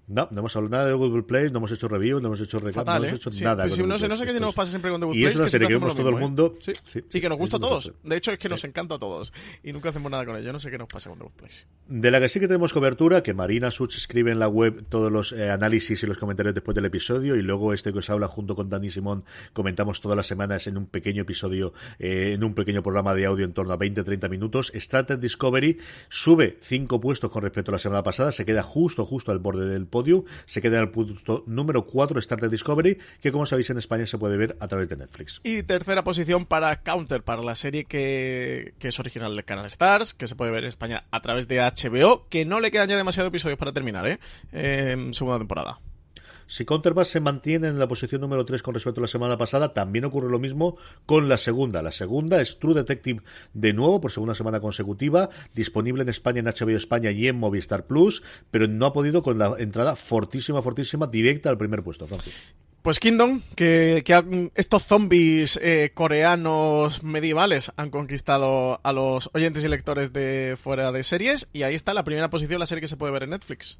No, no hemos hablado nada de Google Play, no hemos hecho review, no hemos hecho recap, no hemos ¿eh? hecho nada. Pues no, sé, no sé qué nos pasa siempre con Google Play. Y es una serie que vemos todo el mundo. ¿eh? Sí, sí, que nos gusta a todos. De hecho, es que nos encanta a todos. Y nunca hacemos nada con ello. No sé qué nos pasa con Google Play. De la que sí que tenemos cobertura, que Marina Such escribe en la web todos los eh, análisis y los comentarios después del episodio. Y luego este que os habla junto con Dani Simón, comentamos todas las semanas en un pequeño episodio, en un pequeño programa de audio en torno a 20-30 minutos. Strategy Discovery sube cinco puestos con respecto a la semana pasada. Se queda justo, justo al borde del podio. Se queda al punto número 4 Star Trek Discovery, que como sabéis en España se puede ver a través de Netflix. Y tercera posición para Counter, para la serie que, es original de Canal Stars, que se puede ver en España a través de HBO, que no le quedan ya demasiados episodios para terminar, ¿eh? En segunda temporada. Si Counterbass se mantiene en la posición número 3 con respecto a la semana pasada, también ocurre lo mismo con la segunda. La segunda es True Detective de nuevo por segunda semana consecutiva, disponible en España, en HBO España y en Movistar Plus, pero no ha podido con la entrada fortísima, fortísima, directa al primer puesto, Francis. Pues Kingdom, que, estos zombies eh, coreanos medievales han conquistado a los oyentes y lectores de fuera de series y ahí está la primera posición, la serie que se puede ver en Netflix.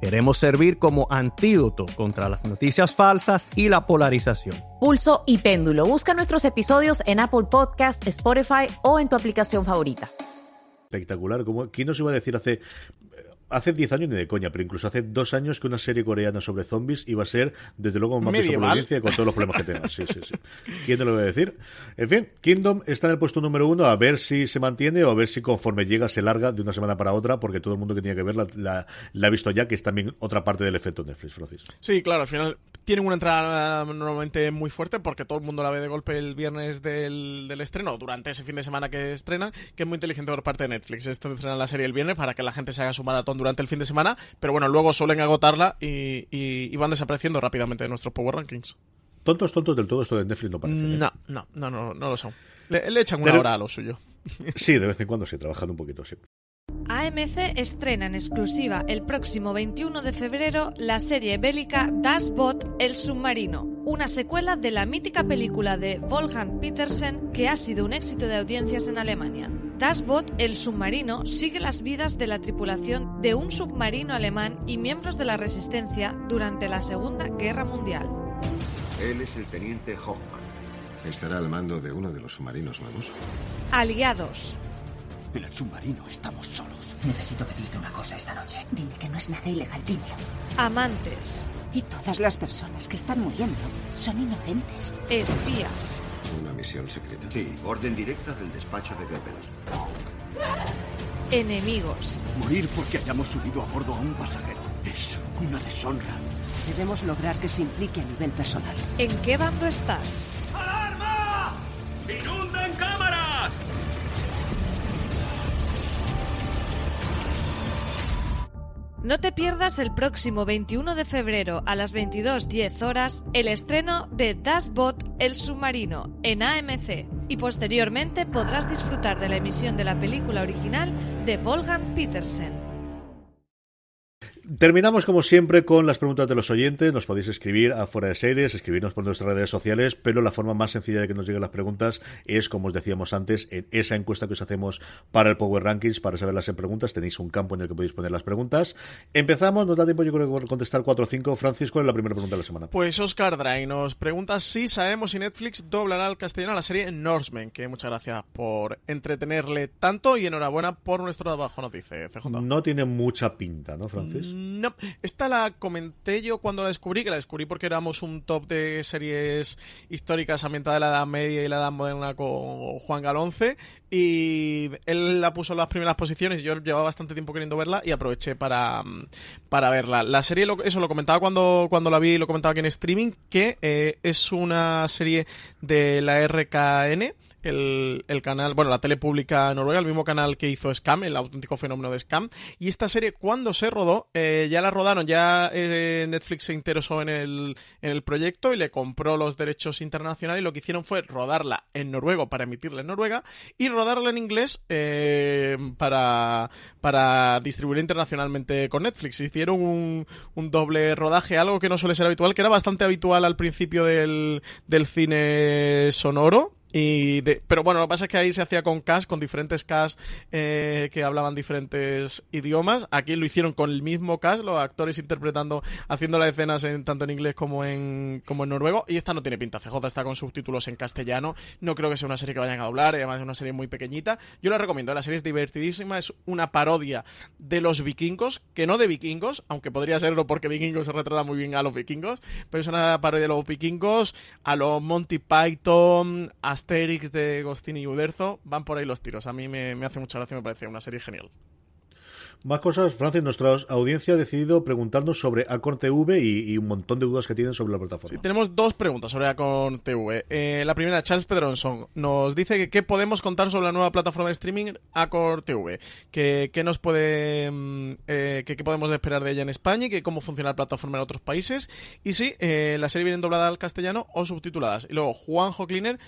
Queremos servir como antídoto contra las noticias falsas y la polarización. Pulso y Péndulo. Busca nuestros episodios en Apple Podcast, Spotify o en tu aplicación favorita espectacular. Como, ¿Quién nos iba a decir hace hace 10 años ni de coña, pero incluso hace dos años que una serie coreana sobre zombies iba a ser, desde luego, más visto por con todos los problemas que tenga. Sí, sí, sí. ¿Quién te lo va a decir? En fin, Kingdom está en el puesto número uno, a ver si se mantiene o a ver si conforme llega se larga de una semana para otra, porque todo el mundo que tenía que verla la, la, ha visto ya, que es también otra parte del efecto Netflix, Francis. Sí, claro, al final tienen una entrada normalmente muy fuerte porque todo el mundo la ve de golpe el viernes del, del estreno, durante ese fin de semana que estrena, que es muy inteligente por parte de Netflix. Esto de estrenar la serie el viernes para que la gente se haga su maratón durante el fin de semana, pero bueno, luego suelen agotarla y, van desapareciendo rápidamente de nuestros Power Rankings. Tontos, tontos del todo esto de Netflix no parece. ¿eh? No, no, no, no, no lo son. Le, echan una hora a lo suyo. Sí, de vez en cuando sí, trabajando un poquito, sí. AMC estrena en exclusiva el próximo 21 de febrero la serie bélica Das Boot, el submarino, una secuela de la mítica película de Wolfgang Petersen que ha sido un éxito de audiencias en Alemania. Das Boot, el submarino, sigue las vidas de la tripulación de un submarino alemán y miembros de la resistencia durante la Segunda Guerra Mundial. Él es el teniente Hoffman. ¿Estará al mando de uno de los submarinos nuevos? Aliados. En el submarino estamos solos. Necesito pedirte una cosa esta noche. Dime que no es nada ilegal, dímelo. Amantes. Y todas las personas que están muriendo son inocentes. Espías. ¿Una misión secreta? Sí, orden directa del despacho de Goebbels. Enemigos. Morir porque hayamos subido a bordo a un pasajero. Es una deshonra. Debemos lograr que se implique a nivel personal. ¿En qué bando estás? ¡Alarma! ¡Inunden cámaras! No te pierdas el próximo 21 de febrero a las 22.10 horas el estreno de Dashbot El Submarino en AMC y posteriormente podrás disfrutar de la emisión de la película original de Volgan Petersen. Terminamos como siempre con las preguntas de los oyentes. Nos podéis escribir a fuera de series, escribirnos por nuestras redes sociales, pero la forma más sencilla de que nos lleguen las preguntas es, como os decíamos antes, en esa encuesta que os hacemos para el Power Rankings, para saberlas en preguntas. Tenéis un campo en el que podéis poner las preguntas. Empezamos, nos da tiempo yo creo que contestar 4 o 5. Francis, ¿cuál es la primera pregunta de la semana? Pues Oscar Dry nos pregunta si sabemos si Netflix doblará al castellano la serie Norseman, que muchas gracias por entretenerle tanto y enhorabuena por nuestro trabajo, nos dice CJ. No tiene mucha pinta, ¿no, Francis? No, esta la comenté yo cuando la descubrí, que la descubrí porque éramos un top de series históricas ambientadas de la Edad Media y la Edad Moderna con Juan Galonce y él la puso en las primeras posiciones y yo llevaba bastante tiempo queriendo verla y aproveché para, para verla. La serie, eso lo comentaba cuando, cuando la vi, lo comentaba aquí en streaming, que eh, es una serie de la RKN el, canal, bueno, la tele pública noruega, el mismo canal que hizo Scam, el auténtico fenómeno de Scam. Y esta serie, cuando se rodó, eh, ya la rodaron, ya eh, Netflix se interesó en el, en el proyecto y le compró los derechos internacionales. Y lo que hicieron fue rodarla en noruego para emitirla en Noruega y rodarla en inglés eh, para, para distribuir internacionalmente con Netflix. Hicieron un, un doble rodaje, algo que no suele ser habitual, que era bastante habitual al principio del, del cine sonoro y pero bueno, lo que pasa es que ahí se hacía con cast, con diferentes cast eh, que hablaban diferentes idiomas. Aquí lo hicieron con el mismo cast, los actores interpretando, haciendo las escenas en, tanto en inglés como en, como en noruego. Y esta no tiene pinta. CJ está con subtítulos en castellano. No creo que sea una serie que vayan a doblar, además es una serie muy pequeñita. Yo la recomiendo, la serie es divertidísima, es una parodia de los vikingos, que no de vikingos, aunque podría serlo porque vikingos se retrata muy bien a los vikingos, pero es una parodia de los vikingos, a los Monty Python, hasta Asterix de Gostini y Uderzo, van por ahí los tiros. A mí me, me hace mucha gracia, me parece una serie genial. Más cosas, Francis, nuestra audiencia ha decidido preguntarnos sobre Acorn TV y, un montón de dudas que tienen sobre la plataforma. Sí, tenemos dos preguntas sobre Acorn TV. Eh, la primera, Charles Pedronson, nos dice que qué podemos contar sobre la nueva plataforma de streaming Acorn TV, que qué nos puede, mm, eh, que qué podemos esperar de ella en España y que cómo funciona la plataforma en otros países y si eh, la serie viene doblada al castellano o subtituladas. Y luego Juanjo Cleaner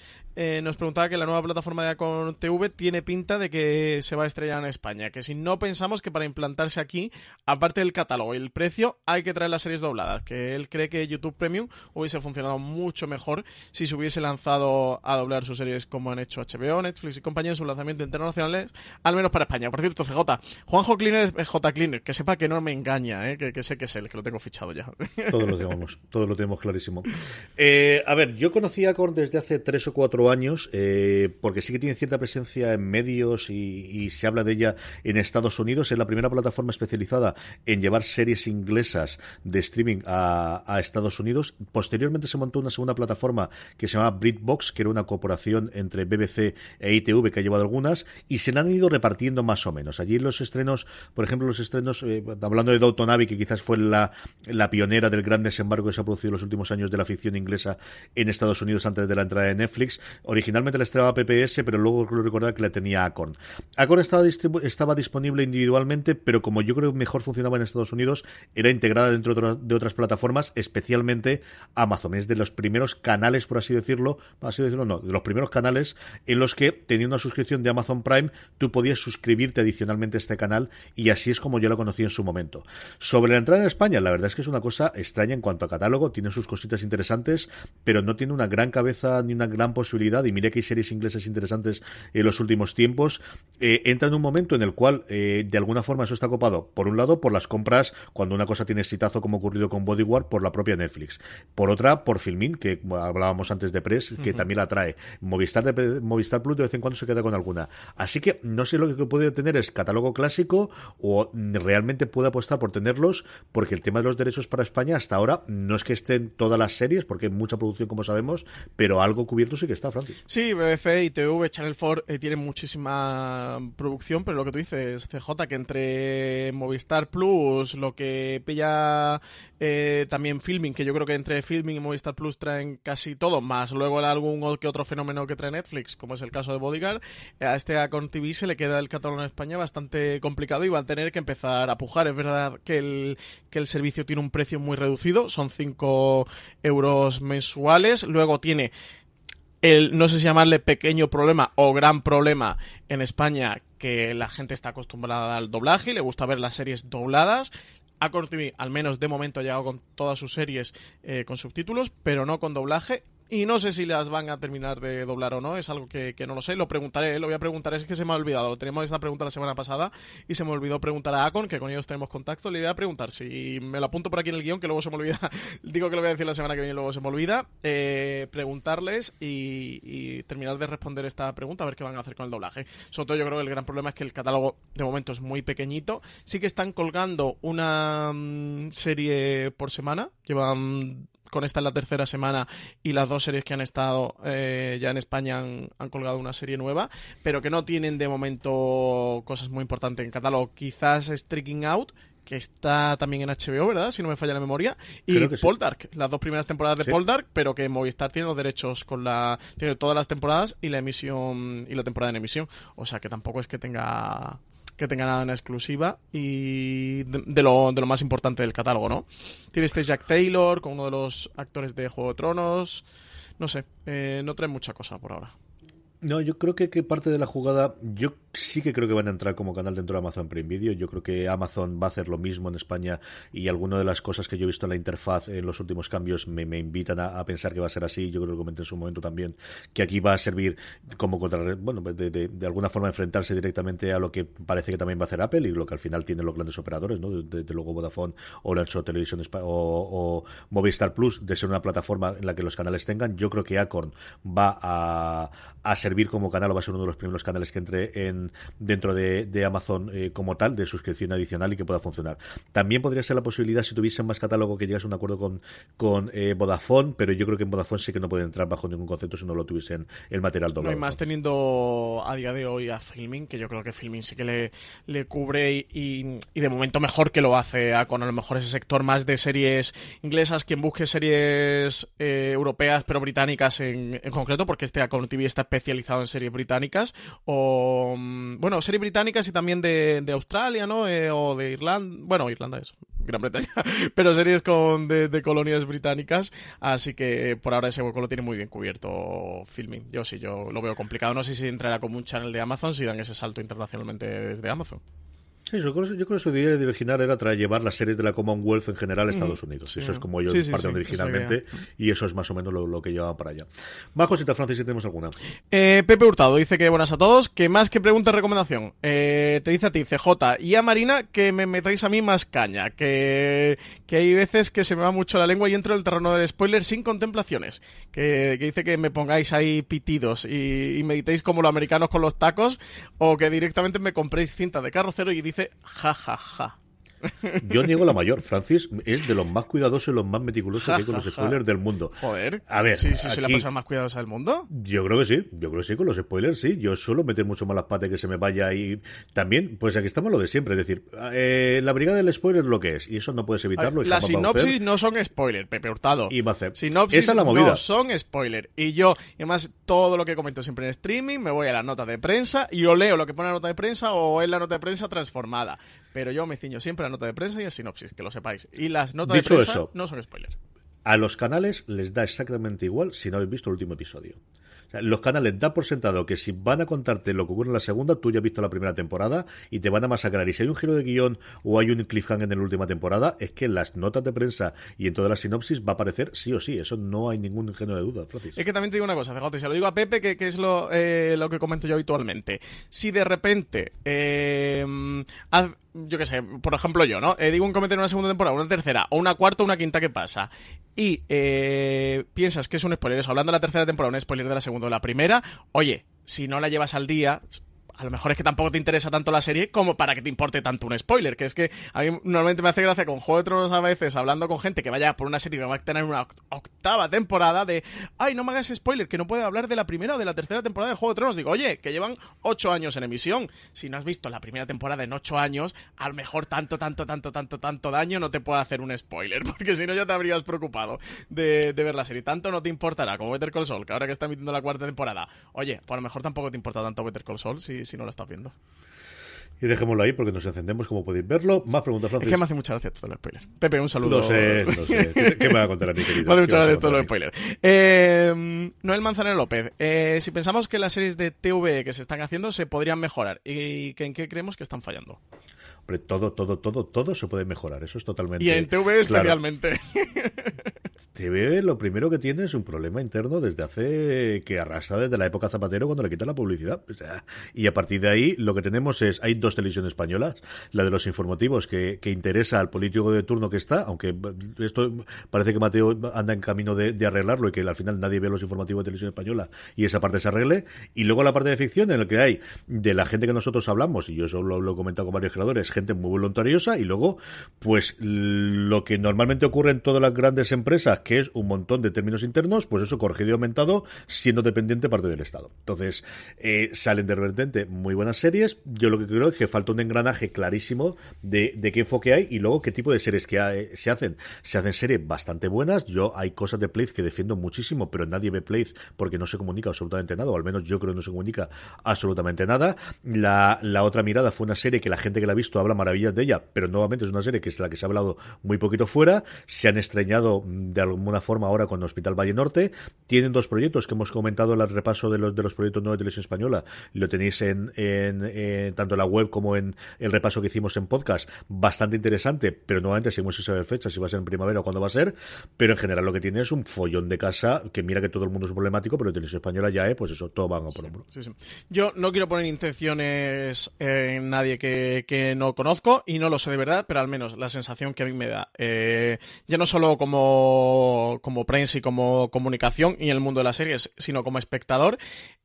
nos preguntaba que la nueva plataforma de Acorn TV tiene pinta de que se va a estrellar en España, que si no pensamos que para implantarse aquí, aparte del catálogo y el precio, hay que traer las series dobladas, que él cree que YouTube Premium hubiese funcionado mucho mejor si se hubiese lanzado a doblar sus series como han hecho HBO, Netflix y compañía en sus lanzamientos internacionales, al menos para España. Por cierto, CJ, Juanjo Cleaner es J Cleaner, que sepa que no me engaña, ¿eh? que, sé que es él, que lo tengo fichado ya. Todo lo tenemos, todo lo tenemos clarísimo. Eh, a ver, yo conocí a Korn desde hace tres o cuatro años, eh, porque sí que tiene cierta presencia en medios y, y se habla de ella en Estados Unidos. Es la primera plataforma especializada en llevar series inglesas de streaming a, Estados Unidos. Posteriormente se montó una segunda plataforma que se llama BritBox, que era una corporación entre BBC e ITV que ha llevado algunas, y se la han ido repartiendo más o menos. Allí los estrenos, por ejemplo, los estrenos, eh, hablando de Downton Abbey, que quizás fue la, la pionera del gran desembarco que se ha producido en los últimos años de la ficción inglesa en Estados Unidos antes de la entrada de Netflix. Originalmente la estrenaba PPS, pero luego creo recordar que la tenía Acorn. Acorn estaba, estaba disponible individualmente, pero como yo creo que mejor funcionaba en Estados Unidos, era integrada dentro de otras plataformas, especialmente Amazon. Es de los primeros canales, por así decirlo, así decirlo, no, de los primeros canales en los que, teniendo una suscripción de Amazon Prime, tú podías suscribirte adicionalmente a este canal y así es como yo lo conocí en su momento. Sobre la entrada en España, la verdad es que es una cosa extraña en cuanto a catálogo, tiene sus cositas interesantes, pero no tiene una gran cabeza ni una gran posibilidad, y mire que hay series inglesas interesantes en los últimos tiempos, eh, entra en un momento en el cual, eh, de alguna forma, eso está copado, por un lado, por las compras, cuando una cosa tiene exitazo, como ocurrido con Bodyguard, por la propia Netflix. Por otra, por Filmin, que hablábamos antes de Press, que también la trae. Movistar, de, Movistar Plus de vez en cuando se queda con alguna. Así que no sé lo que puede tener es catálogo clásico o realmente puede apostar por tenerlos, porque el tema de los derechos para España hasta ahora no es que estén todas las series, porque hay mucha producción, como sabemos, pero algo cubierto sí que está, Sí, BBC y TV, Channel 4 eh, tienen muchísima producción, pero lo que tú dices, CJ, que entre Movistar Plus, lo que pilla eh, también Filming, que yo creo que entre Filming y Movistar Plus traen casi todo, más luego algún que otro fenómeno que trae Netflix, como es el caso de Bodyguard, a este Acon TV se le queda el catálogo en España bastante complicado y va a tener que empezar a pujar. Es verdad que el, que el servicio tiene un precio muy reducido, son 5 euros mensuales, luego tiene el, no sé si llamarle pequeño problema o gran problema en España, que la gente está acostumbrada al doblaje y le gusta ver las series dobladas. Accord TV, al menos de momento, ha llegado con todas sus series eh, con subtítulos, pero no con doblaje. Y no sé si las van a terminar de doblar o no, es algo que, no lo sé, lo preguntaré, lo voy a preguntar, es que se me ha olvidado, teníamos esta pregunta la semana pasada y se me olvidó preguntar a Acon, que con ellos tenemos contacto, le voy a preguntar si me lo apunto por aquí en el guion, que luego se me olvida, digo que lo voy a decir la semana que viene y luego se me olvida, eh, preguntarles y, terminar de responder esta pregunta, a ver qué van a hacer con el doblaje. Sobre todo yo creo que el gran problema es que el catálogo de momento es muy pequeñito, sí que están colgando una mm, serie por semana, llevan con esta en la tercera semana y las dos series que han estado eh, ya en España han, colgado una serie nueva, pero que no tienen de momento cosas muy importantes en catálogo. Quizás Streaking Out, que está también en HBO, ¿verdad? Si no me falla la memoria. Y Poldark, las dos primeras temporadas de Poldark, pero que Movistar tiene los derechos con la. Tiene todas las temporadas y la emisión. y la temporada en emisión. O sea que tampoco es que tenga que tenga nada en exclusiva y de, lo, de lo más importante del catálogo, ¿no? Tiene este Jack Taylor con uno de los actores de Juego de Tronos. No sé, eh, no trae mucha cosa por ahora. No, yo creo que, parte de la jugada, yo sí que creo que van a entrar como canal dentro de Amazon Prime Video. Yo creo que Amazon va a hacer lo mismo en España y alguna de las cosas que yo he visto en la interfaz en los últimos cambios me, invitan a, pensar que va a ser así. Yo creo que comenté en su momento también, que aquí va a servir como contra, bueno, de, de, alguna forma enfrentarse directamente a lo que parece que también va a hacer Apple y lo que al final tienen los grandes operadores, ¿no? Desde luego Vodafone o Lancho Televisión o, o Movistar Plus, de ser una plataforma en la que los canales tengan. Yo creo que Acorn va a, a servir como canal o va a ser uno de los primeros canales que entre en dentro de, Amazon eh, como tal, de suscripción adicional y que pueda funcionar. También podría ser la posibilidad, si tuviesen más catálogo, que llegase a un acuerdo con, con eh, Vodafone, pero yo creo que en Vodafone sí que no puede entrar bajo ningún concepto si no lo tuviesen el material doblado. No, y más teniendo a día de hoy a Filming, que yo creo que Filming sí que le, le cubre y, de momento mejor que lo hace a, con a lo mejor ese sector más de series inglesas, quien busque series eh, europeas pero británicas en, en, concreto, porque este Acon TV está en series británicas, o mm, bueno, series británicas y también de, Australia, ¿no? Eh, o de Irlanda, bueno, Irlanda es Gran Bretaña, pero series con de, colonias británicas, así que por ahora ese hueco lo tiene muy bien cubierto Filming. Yo sí, yo lo veo complicado, no sé si entrará como un channel de Amazon si dan ese salto internacionalmente desde Amazon. Eso, yo creo que su idea de original era traer llevar las series de la Commonwealth en general a Estados Unidos. eso es como ellos parten originalmente y eso es más o menos lo, que llevaban para allá. Más cositas, Francis, si tenemos alguna. Eh, Pepe Hurtado dice que buenas a todos, que más que pregunta recomendación. Eh, te dice a ti, CJ, y a Marina que me metáis a mí más caña, que, que hay veces que se me va mucho la lengua y entro en el terreno del spoiler sin contemplaciones. Que, dice que me pongáis ahí pitidos y, y meditéis como los americanos con los tacos o que directamente me compréis cinta de carrocero y dice ja, ja, ja. Yo niego la mayor. Francis es de los más cuidadosos y los más meticulosos que hay con los spoilers del mundo. Joder. A ver. Sí, sí, la persona más cuidadosa del mundo. Yo creo que sí. Yo creo que sí, con los spoilers sí. Yo suelo meter mucho más las patas que se me vaya y también, pues aquí estamos lo de siempre. Es decir, eh, la brigada del spoiler es lo que es y eso no puedes evitarlo. Las sinopsis no son spoiler, Pepe Hurtado. Y va a hacer. Sinopsis Esa es la movida. no son spoiler. Y yo, además, todo lo que comento siempre en streaming, me voy a la nota de prensa y o leo lo que pone la nota de prensa o es la nota de prensa transformada. Pero yo me ciño siempre a la nota de prensa y a sinopsis, que lo sepáis. Y las notas de prensa no son spoilers. A los canales les da exactamente igual si no habéis visto el último episodio los canales da por sentado que si van a contarte lo que ocurre en la segunda, tú ya has visto la primera temporada y te van a masacrar. Y si hay un giro de guion o hay un cliffhanger en la última temporada, es que en las notas de prensa y en todas las sinopsis va a aparecer sí o sí. Eso no hay ningún ingenio de duda, Es que también te digo una cosa, fíjate, se lo digo a Pepe, que, es lo, eh, lo que comento yo habitualmente. Si de repente eh, yo qué sé, por ejemplo yo, ¿no? Eh, digo un comentario en una segunda temporada, una tercera, o una cuarta o una quinta que pasa. Y eh, piensas que es un spoiler, eso, hablando de la tercera temporada, un spoiler de la segunda o la primera, oye, si no la llevas al día, a lo mejor es que tampoco te interesa tanto la serie como para que te importe tanto un spoiler. Que es que a mí normalmente me hace gracia con Juego de Tronos a veces, hablando con gente que vaya por una serie que va a tener una octava temporada de, ay, no me hagas spoiler, que no puede hablar de la primera o de la tercera temporada de Juego de Tronos. Digo, oye, que llevan ocho años en emisión. Si no has visto la primera temporada en ocho años, a lo mejor tanto, tanto, tanto, tanto, tanto daño no te puede hacer un spoiler, porque si no ya te habrías preocupado de, ver la serie. Tanto no te importará como Better Call Saul, que ahora que está emitiendo la cuarta temporada. Oye, pues a lo mejor tampoco te importa tanto Better Call Saul si, si no la estás viendo. Y dejémoslo ahí porque nos encendemos, como podéis verlo. Más preguntas, Francis. Es que me hace mucha gracia todo el spoiler. Pepe, un saludo. No sé, no sé. ¿Qué me va a contar a mi querido? Me hace mucha gracia todo el spoiler. Eh, Noel Manzanero López. Eh, si pensamos que las series de TV que se están haciendo se podrían mejorar, ¿y en qué creemos que están fallando? Hombre, todo, todo, todo, todo se puede mejorar. Eso es totalmente. Y en TV especialmente. TV lo primero que tiene es un problema interno desde hace que arrasa desde la época Zapatero cuando le quitan la publicidad. Y a partir de ahí lo que tenemos es, hay dos televisiones españolas, la de los informativos que, que interesa al político de turno que está, aunque esto parece que Mateo anda en camino de, arreglarlo y que al final nadie ve los informativos de televisión española y esa parte se arregle. Y luego la parte de ficción en la que hay de la gente que nosotros hablamos, y yo eso lo he comentado con varios creadores, gente muy voluntariosa y luego pues lo que normalmente ocurre en todas las grandes empresas que es un montón de términos internos, pues eso corregido y aumentado, siendo dependiente parte del Estado. Entonces, eh, salen de repente muy buenas series. Yo lo que creo es que falta un engranaje clarísimo de, qué enfoque hay y luego qué tipo de series que se hacen. Se hacen series bastante buenas. Yo hay cosas de Place que defiendo muchísimo, pero nadie ve Place porque no se comunica absolutamente nada, o al menos yo creo que no se comunica absolutamente nada. La, la otra mirada fue una serie que la gente que la ha visto habla maravillas de ella, pero nuevamente es una serie que es la que se ha hablado muy poquito fuera. Se han estreñado de alguna forma ahora con Hospital Valle Norte. Tienen dos proyectos que hemos comentado en el repaso de los, de los proyectos nuevos de televisión española. Lo tenéis en, en, tanto en la web como en el repaso que hicimos en podcast. Bastante interesante, pero nuevamente seguimos sin saber fecha, si va a ser en primavera o cuándo va a ser. Pero en general lo que tiene es un follón de casa que mira que todo el mundo es problemático, pero televisión española ya, es pues eso, todo van a por hombro. Yo no quiero poner intenciones en nadie que, que no conozco y no lo sé de verdad, pero al menos la sensación que a mí me da, eh, ya no solo como como prensa y como comunicación y en el mundo de las series, sino como espectador,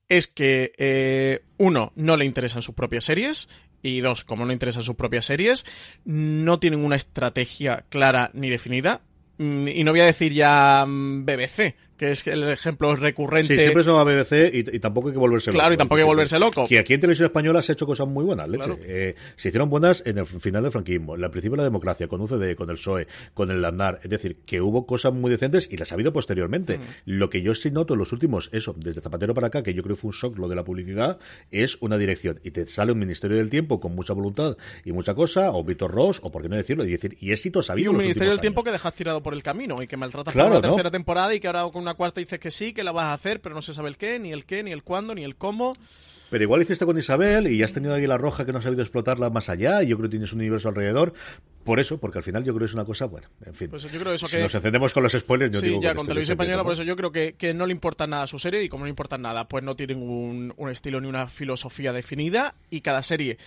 es que eh, uno, no le interesan sus propias series y dos, como no interesan sus propias series, no tienen una estrategia clara ni definida. Mm, y no voy a decir ya mm, BBC, que es el ejemplo recurrente. Sí, siempre son a BBC y, tampoco hay que volverse loco. Claro, y tampoco hay que volverse loco. Que aquí en televisión española se ha hecho cosas muy buenas, leche. Eh, se hicieron buenas en el final del franquismo, en el principio de la democracia, con UCD, con el PSOE, con el Landar. Es decir, que hubo cosas muy decentes y las ha habido posteriormente. Mm. Lo que yo sí noto en los últimos, eso, desde Zapatero para acá, que yo creo que fue un shock lo de la publicidad, es una dirección. Y te sale un Ministerio del Tiempo con mucha voluntad y mucha cosa, o Víctor Ross, o por qué no decirlo, y decir, y éxito sabido. Y un Ministerio del Tiempo que dejas tirado por el camino y que maltratas por la tercera temporada y que ahora con una cuarta dices que sí, que la vas a hacer, pero no se sabe el qué, ni el qué, ni el cuándo, ni el cómo. Pero igual hiciste con Isabel y has tenido la Roja que no has sabido explotarla más allá y yo creo que tienes un universo alrededor. Por eso, porque al final yo creo que es una cosa, bueno, en fin. Pues yo creo eso si nos encendemos con los spoilers, yo sí, digo ya con Televisión Española, por eso yo creo que, que, no le importa nada a su serie y como no le importa nada, pues no tienen un, un estilo ni una filosofía definida y cada serie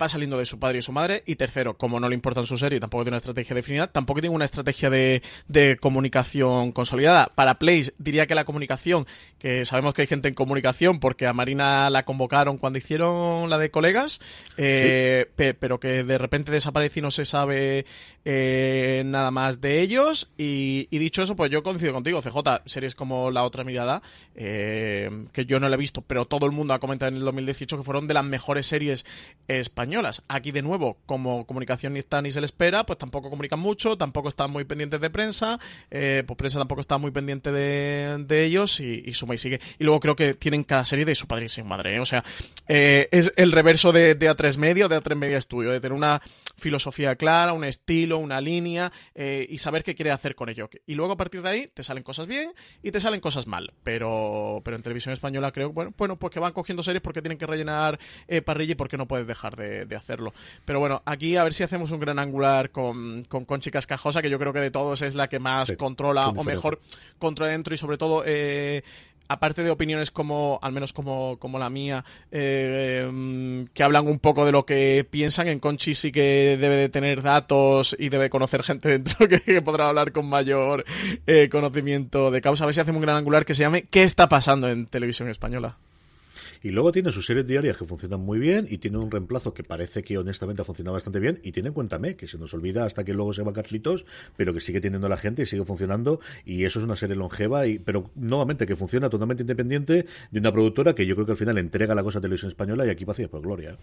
va saliendo de su padre y su madre. Y tercero, como no le importa su serie, tampoco tiene una estrategia definida, tampoco tiene una estrategia de, de comunicación consolidada. Para Place, diría que la comunicación, que sabemos que hay gente en comunicación, porque a Marina la convocaron cuando hicieron la de colegas, eh, pero que de repente desaparece y no se sabe eh, nada más de ellos. Y, dicho eso, pues yo coincido contigo, CJ, series como La Otra Mirada, eh, que yo no la he visto, pero todo el mundo ha comentado en el 2018 que fueron de las mejores series españolas Aquí, de nuevo, como comunicación ni está ni se le espera, pues tampoco comunican mucho, tampoco están muy pendientes de prensa, eh, pues prensa tampoco está muy pendiente de, ellos y, suma y sigue. Y luego creo que tienen cada serie de su padre y su madre. ¿eh? O sea, eh, es el reverso de, de A3 Media de A3 Media Estudio, de tener una filosofía clara, un estilo, una línea y saber qué quiere hacer con ello. Y luego a partir de ahí te salen cosas bien y te salen cosas mal. Pero, pero en televisión española creo, bueno, bueno pues que van cogiendo series porque tienen que rellenar parrilla y porque no puedes dejar de de, hacerlo. Pero bueno, aquí a ver si hacemos un gran angular con, con Conchi Cascajosa, que yo creo que de todos es la que más controla o mejor controla dentro y sobre todo... Eh, aparte de opiniones como, al menos como, como la mía, eh, que hablan un poco de lo que piensan, en Conchi sí que debe de tener datos y debe conocer gente dentro que, podrá hablar con mayor eh, conocimiento de causa. A ver si hacemos un gran angular que se llame ¿Qué está pasando en televisión española? Y luego tiene sus series diarias que funcionan muy bien y tiene un reemplazo que parece que honestamente ha funcionado bastante bien. Y tiene Cuéntame, que se nos olvida hasta que luego se va Carlitos, pero que sigue teniendo la gente y sigue funcionando. Y eso es una serie longeva, y, pero nuevamente que funciona totalmente independiente de una productora que yo creo que al final entrega la cosa a televisión española y aquí vacía por gloria.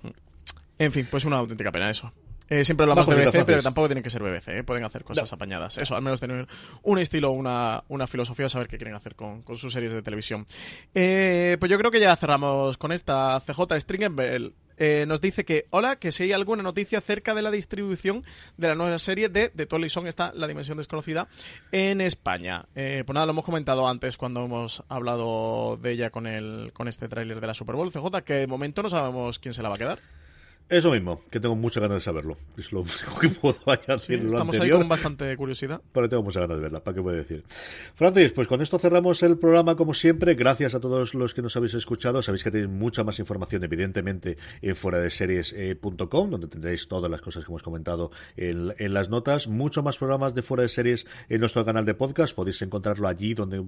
En fin, pues una auténtica pena eso. Eh, siempre hablamos de BBC, pero tampoco tienen que ser BBC, ¿eh? pueden hacer cosas apañadas. Eso, al menos tener un estilo, una, una filosofía, saber qué quieren hacer con, con sus series de televisión. Eh, pues yo creo que ya cerramos con esta CJ Stringenbell. Eh, nos dice que, hola, que si hay alguna noticia acerca de la distribución de la nueva serie de The Twilight Zone, está La Dimensión Desconocida, en España. Eh, pues nada, lo hemos comentado antes cuando hemos hablado de ella con, el, con este tráiler de la Super Bowl, CJ, que de momento no sabemos quién se la va a quedar. Eso mismo, que tengo muchas ganas de saberlo. Es lo único que puedo añadir Estamos ahí con bastante curiosidad. Pero tengo muchas ganas de verla, ¿para qué voy a decir? Francis, pues con esto cerramos el programa como siempre. Gracias a todos los que nos habéis escuchado. Sabéis que tenéis mucha más información, evidentemente, en fuera de series.com, donde tendréis todas las cosas que hemos comentado en, en, las notas. Mucho más programas de fuera de series en nuestro canal de podcast. Podéis encontrarlo allí donde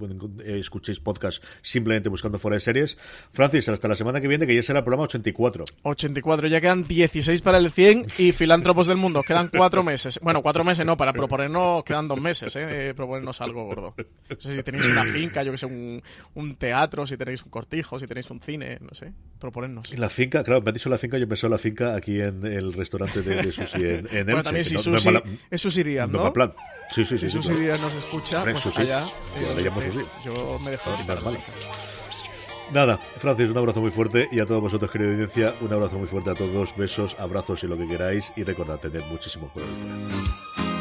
escuchéis podcast simplemente buscando fuera de series. Francis, hasta la semana que viene, que ya será el programa 84. 84, ya quedan 16 para el 100 y filántropos del mundo. Quedan cuatro meses. Bueno, cuatro meses no, para proponernos quedan dos meses, ¿eh? proponernos algo gordo. No sé si tenéis una finca, yo que sé, un, un, teatro, si tenéis un cortijo, si tenéis un cine, no sé, proponernos. En la finca, claro, me has dicho la finca, yo pensé en la finca aquí en el restaurante de, de Susi en, en Bueno, también si no, Susi, no es, mala, es Susi Díaz, ¿no? no plan. Sí, sí, si sí. Susi claro. Nos escucha, pues allá. Yo eh, este. Yo me dejo. Nada, Francis, un abrazo muy fuerte y a todos vosotros, querida audiencia, un abrazo muy fuerte a todos, besos, abrazos y lo que queráis y recordad, tener muchísimo cuidado fuera.